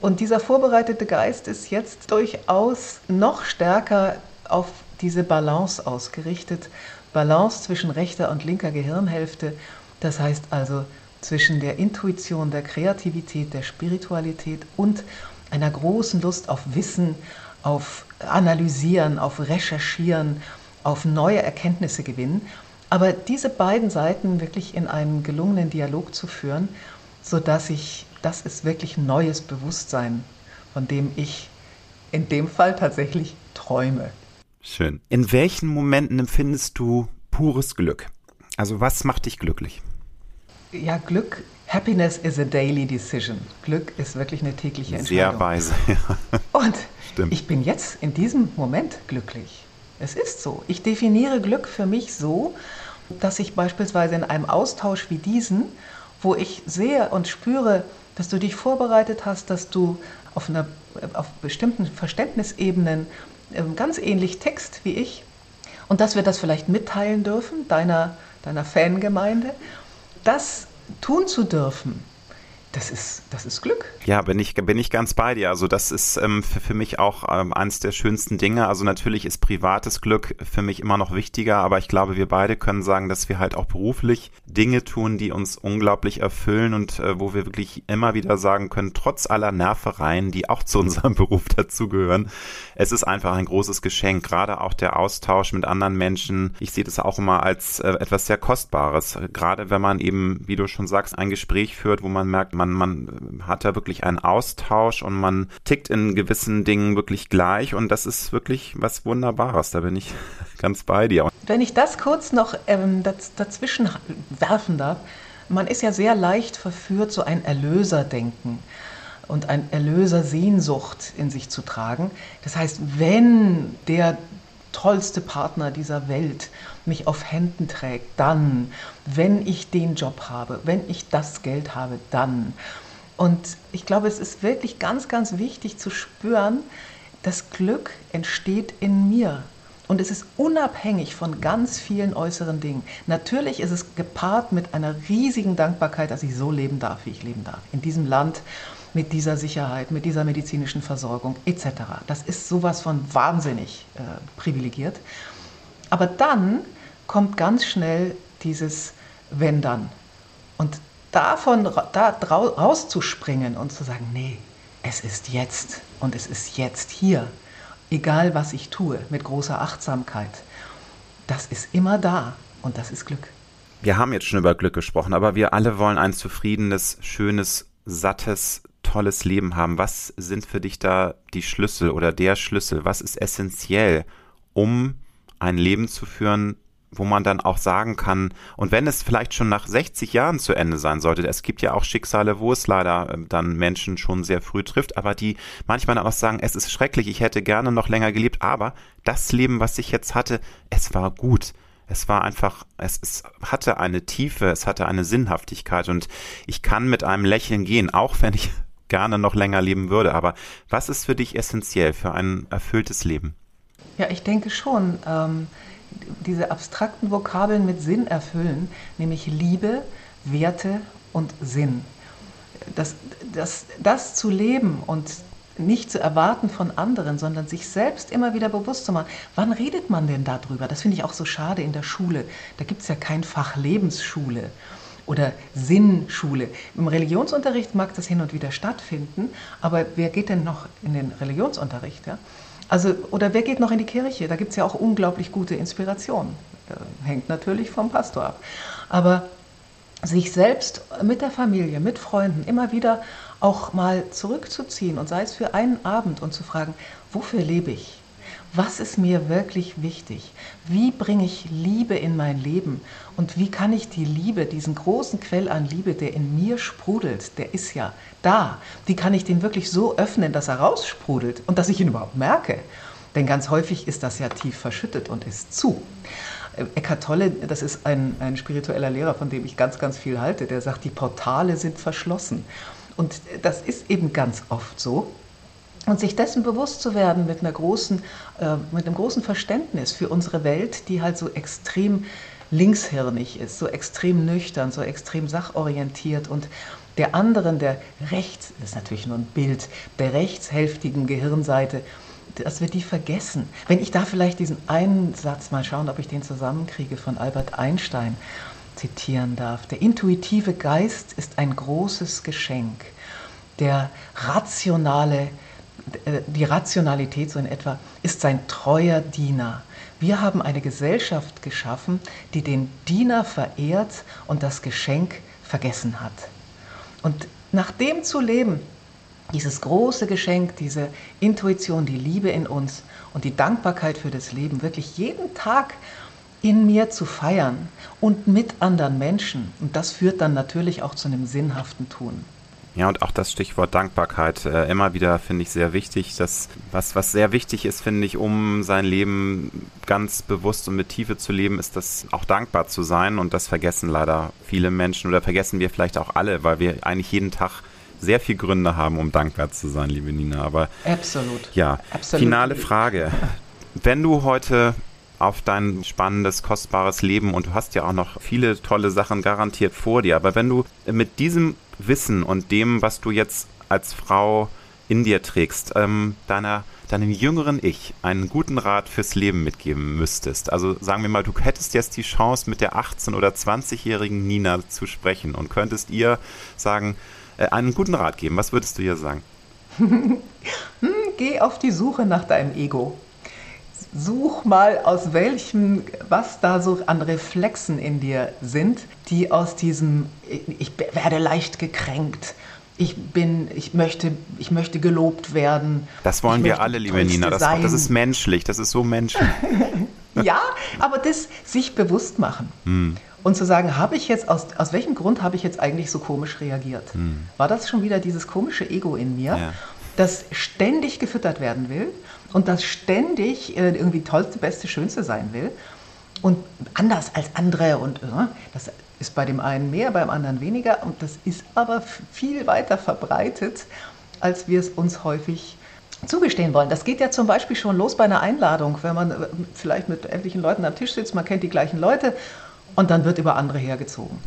Und dieser vorbereitete Geist ist jetzt durchaus noch stärker auf diese Balance ausgerichtet. Balance zwischen rechter und linker Gehirnhälfte. Das heißt also zwischen der Intuition, der Kreativität, der Spiritualität und einer großen Lust auf Wissen, auf Analysieren, auf Recherchieren, auf neue Erkenntnisse gewinnen. Aber diese beiden Seiten wirklich in einen gelungenen Dialog zu führen, sodass ich, das ist wirklich ein neues Bewusstsein, von dem ich in dem Fall tatsächlich träume. Schön. In welchen Momenten empfindest du pures Glück? Also was macht dich glücklich? Ja, Glück, Happiness is a daily decision. Glück ist wirklich eine tägliche Entscheidung. Sehr weise, ja. Und Stimmt. ich bin jetzt in diesem Moment glücklich. Es ist so. Ich definiere Glück für mich so, dass ich beispielsweise in einem Austausch wie diesen, wo ich sehe und spüre, dass du dich vorbereitet hast, dass du auf, einer, auf bestimmten Verständnisebenen ähm, ganz ähnlich text wie ich und dass wir das vielleicht mitteilen dürfen, deiner, deiner Fangemeinde das tun zu dürfen, das ist, das ist Glück. Ja, bin ich, bin ich ganz bei dir. Also das ist ähm, für, für mich auch ähm, eines der schönsten Dinge. Also natürlich ist privates Glück für mich immer noch wichtiger, aber ich glaube, wir beide können sagen, dass wir halt auch beruflich Dinge tun, die uns unglaublich erfüllen und äh, wo wir wirklich immer wieder sagen können, trotz aller Nervereien, die auch zu unserem Beruf dazugehören, es ist einfach ein großes Geschenk. Gerade auch der Austausch mit anderen Menschen. Ich sehe das auch immer als äh, etwas sehr Kostbares. Gerade wenn man eben, wie du schon sagst, ein Gespräch führt, wo man merkt, man, man hat da wirklich einen Austausch und man tickt in gewissen Dingen wirklich gleich und das ist wirklich was Wunderbares. Da bin ich ganz bei dir. Wenn ich das kurz noch ähm, dazwischen werfen darf, man ist ja sehr leicht verführt, so ein Erlöserdenken und ein Erlösersehnsucht in sich zu tragen. Das heißt, wenn der tollste Partner dieser Welt mich auf Händen trägt, dann, wenn ich den Job habe, wenn ich das Geld habe, dann. Und ich glaube, es ist wirklich ganz, ganz wichtig zu spüren, das Glück entsteht in mir. Und es ist unabhängig von ganz vielen äußeren Dingen. Natürlich ist es gepaart mit einer riesigen Dankbarkeit, dass ich so leben darf, wie ich leben darf. In diesem Land mit dieser Sicherheit, mit dieser medizinischen Versorgung etc. Das ist sowas von wahnsinnig äh, privilegiert. Aber dann kommt ganz schnell dieses Wenn dann. Und davon da rauszuspringen und zu sagen, nee, es ist jetzt und es ist jetzt hier, egal was ich tue, mit großer Achtsamkeit, das ist immer da und das ist Glück. Wir haben jetzt schon über Glück gesprochen, aber wir alle wollen ein zufriedenes, schönes, sattes, tolles Leben haben. Was sind für dich da die Schlüssel oder der Schlüssel? Was ist essentiell, um ein Leben zu führen, wo man dann auch sagen kann, und wenn es vielleicht schon nach 60 Jahren zu Ende sein sollte, es gibt ja auch Schicksale, wo es leider ähm, dann Menschen schon sehr früh trifft, aber die manchmal dann auch sagen, es ist schrecklich, ich hätte gerne noch länger gelebt, aber das Leben, was ich jetzt hatte, es war gut. Es war einfach, es, es hatte eine Tiefe, es hatte eine Sinnhaftigkeit und ich kann mit einem Lächeln gehen, auch wenn ich gerne noch länger leben würde. Aber was ist für dich essentiell für ein erfülltes Leben? Ja, ich denke schon. Ähm, diese abstrakten Vokabeln mit Sinn erfüllen, nämlich Liebe, Werte und Sinn. Das, das, das zu leben und nicht zu erwarten von anderen, sondern sich selbst immer wieder bewusst zu machen. Wann redet man denn darüber? Das finde ich auch so schade in der Schule. Da gibt es ja kein Fach Lebensschule oder Sinnschule. Im Religionsunterricht mag das hin und wieder stattfinden, aber wer geht denn noch in den Religionsunterricht? Ja? Also, oder wer geht noch in die Kirche? Da gibt es ja auch unglaublich gute Inspiration. Hängt natürlich vom Pastor ab. Aber sich selbst mit der Familie, mit Freunden immer wieder auch mal zurückzuziehen und sei es für einen Abend und zu fragen, wofür lebe ich? Was ist mir wirklich wichtig? Wie bringe ich Liebe in mein Leben? Und wie kann ich die Liebe, diesen großen Quell an Liebe, der in mir sprudelt, der ist ja da, wie kann ich den wirklich so öffnen, dass er raussprudelt und dass ich ihn überhaupt merke? Denn ganz häufig ist das ja tief verschüttet und ist zu. Eckhart Tolle, das ist ein, ein spiritueller Lehrer, von dem ich ganz, ganz viel halte, der sagt, die Portale sind verschlossen. Und das ist eben ganz oft so. Und sich dessen bewusst zu werden mit, einer großen, äh, mit einem großen Verständnis für unsere Welt, die halt so extrem linkshirnig ist, so extrem nüchtern, so extrem sachorientiert und der anderen, der rechts, das ist natürlich nur ein Bild, der rechtshälftigen Gehirnseite, dass wir die vergessen. Wenn ich da vielleicht diesen einen Satz mal schauen, ob ich den zusammenkriege von Albert Einstein zitieren darf. Der intuitive Geist ist ein großes Geschenk. Der rationale, äh, die Rationalität so in etwa ist sein treuer Diener. Wir haben eine Gesellschaft geschaffen, die den Diener verehrt und das Geschenk vergessen hat. Und nach dem zu leben, dieses große Geschenk, diese Intuition, die Liebe in uns und die Dankbarkeit für das Leben wirklich jeden Tag in mir zu feiern und mit anderen Menschen. Und das führt dann natürlich auch zu einem sinnhaften Tun. Ja, und auch das Stichwort Dankbarkeit äh, immer wieder finde ich sehr wichtig. Das, was, was sehr wichtig ist, finde ich, um sein Leben ganz bewusst und mit Tiefe zu leben, ist das auch dankbar zu sein. Und das vergessen leider viele Menschen oder vergessen wir vielleicht auch alle, weil wir eigentlich jeden Tag sehr viele Gründe haben, um dankbar zu sein, liebe Nina. Aber absolut. Ja, absolut. finale Frage. Wenn du heute auf dein spannendes, kostbares Leben und du hast ja auch noch viele tolle Sachen garantiert vor dir, aber wenn du mit diesem Wissen und dem, was du jetzt als Frau in dir trägst, ähm, deiner, deinem jüngeren Ich einen guten Rat fürs Leben mitgeben müsstest. Also sagen wir mal, du hättest jetzt die Chance, mit der 18- oder 20-jährigen Nina zu sprechen und könntest ihr sagen, äh, einen guten Rat geben. Was würdest du ihr sagen? hm, geh auf die Suche nach deinem Ego. Such mal, aus welchem, was da so an Reflexen in dir sind, die aus diesem, ich werde leicht gekränkt, ich bin, ich möchte, ich möchte gelobt werden. Das wollen wir alle, liebe Nina. Das, das, ist menschlich, das ist so menschlich. ja, aber das sich bewusst machen. Hm und zu sagen, habe ich jetzt, aus, aus welchem Grund habe ich jetzt eigentlich so komisch reagiert? Hm. War das schon wieder dieses komische Ego in mir, ja. das ständig gefüttert werden will und das ständig äh, irgendwie tollste, beste, schönste sein will und anders als andere und äh, das ist bei dem einen mehr, beim anderen weniger und das ist aber viel weiter verbreitet, als wir es uns häufig zugestehen wollen. Das geht ja zum Beispiel schon los bei einer Einladung, wenn man äh, vielleicht mit etlichen Leuten am Tisch sitzt, man kennt die gleichen Leute und dann wird über andere hergezogen.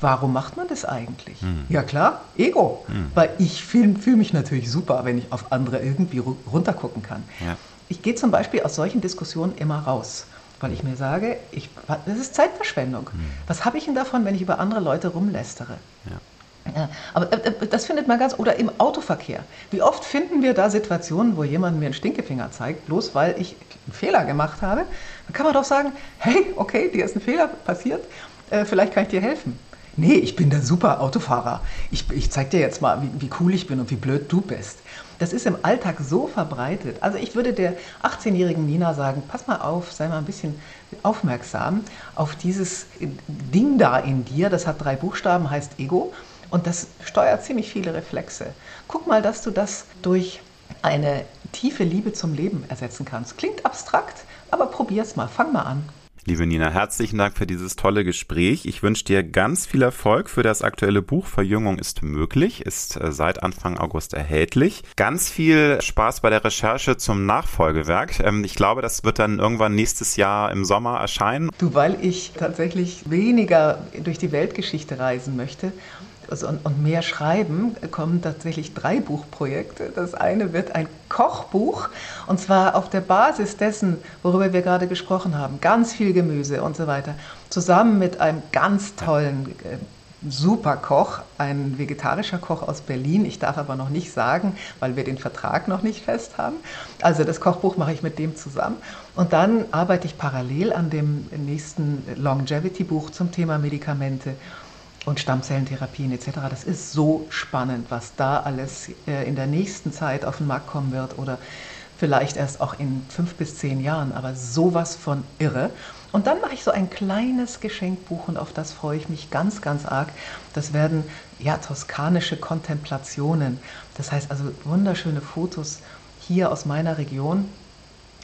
Warum macht man das eigentlich? Hm. Ja klar, Ego. Hm. Weil ich fühle fühl mich natürlich super, wenn ich auf andere irgendwie runtergucken kann. Ja. Ich gehe zum Beispiel aus solchen Diskussionen immer raus, weil ich mir sage, ich, das ist Zeitverschwendung. Hm. Was habe ich denn davon, wenn ich über andere Leute rumlästere? Ja. Ja, aber äh, äh, das findet man ganz, oder im Autoverkehr. Wie oft finden wir da Situationen, wo jemand mir einen Stinkefinger zeigt, bloß weil ich einen Fehler gemacht habe? Dann kann man doch sagen, hey, okay, dir ist ein Fehler passiert, äh, vielleicht kann ich dir helfen. Nee, ich bin der super Autofahrer. Ich, ich zeig dir jetzt mal, wie, wie cool ich bin und wie blöd du bist. Das ist im Alltag so verbreitet. Also ich würde der 18-jährigen Nina sagen, pass mal auf, sei mal ein bisschen aufmerksam auf dieses Ding da in dir. Das hat drei Buchstaben, heißt Ego. Und das steuert ziemlich viele Reflexe. Guck mal, dass du das durch eine tiefe Liebe zum Leben ersetzen kannst. Klingt abstrakt, aber probier's mal. Fang mal an. Liebe Nina, herzlichen Dank für dieses tolle Gespräch. Ich wünsche dir ganz viel Erfolg für das aktuelle Buch Verjüngung ist möglich, ist äh, seit Anfang August erhältlich. Ganz viel Spaß bei der Recherche zum Nachfolgewerk. Ähm, ich glaube, das wird dann irgendwann nächstes Jahr im Sommer erscheinen. Du, weil ich tatsächlich weniger durch die Weltgeschichte reisen möchte also und, und, mehr schreiben, kommen tatsächlich drei Buchprojekte. Das eine wird ein Kochbuch und zwar auf der Basis dessen, worüber wir gerade gesprochen haben, ganz viel Gemüse und so weiter, zusammen mit einem ganz tollen äh, Superkoch, ein vegetarischer Koch aus Berlin. Ich darf aber noch nicht sagen, weil wir den Vertrag noch nicht fest haben. Also das Kochbuch mache ich mit dem zusammen. Und dann arbeite ich parallel an dem nächsten Longevity-Buch zum Thema Medikamente und Stammzellentherapien etc. Das ist so spannend, was da alles äh, in der nächsten Zeit auf den Markt kommen wird oder vielleicht erst auch in fünf bis zehn Jahren, aber sowas von irre. Und dann mache ich so ein kleines Geschenkbuch und auf das freue ich mich ganz, ganz arg. Das werden ja toskanische Kontemplationen. Das heißt also wunderschöne Fotos hier aus meiner Region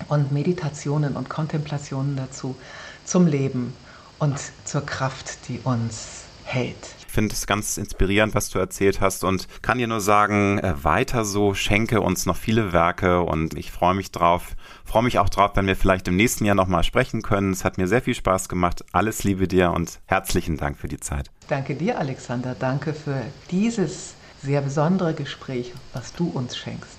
und Meditationen und Kontemplationen dazu zum Leben und zur Kraft, die uns hält. Ich finde es ganz inspirierend, was du erzählt hast und kann dir nur sagen, äh, weiter so, schenke uns noch viele Werke und ich freue mich drauf. Freue mich auch drauf, wenn wir vielleicht im nächsten Jahr nochmal sprechen können. Es hat mir sehr viel Spaß gemacht. Alles Liebe dir und herzlichen Dank für die Zeit. Danke dir, Alexander. Danke für dieses sehr besondere Gespräch, was du uns schenkst.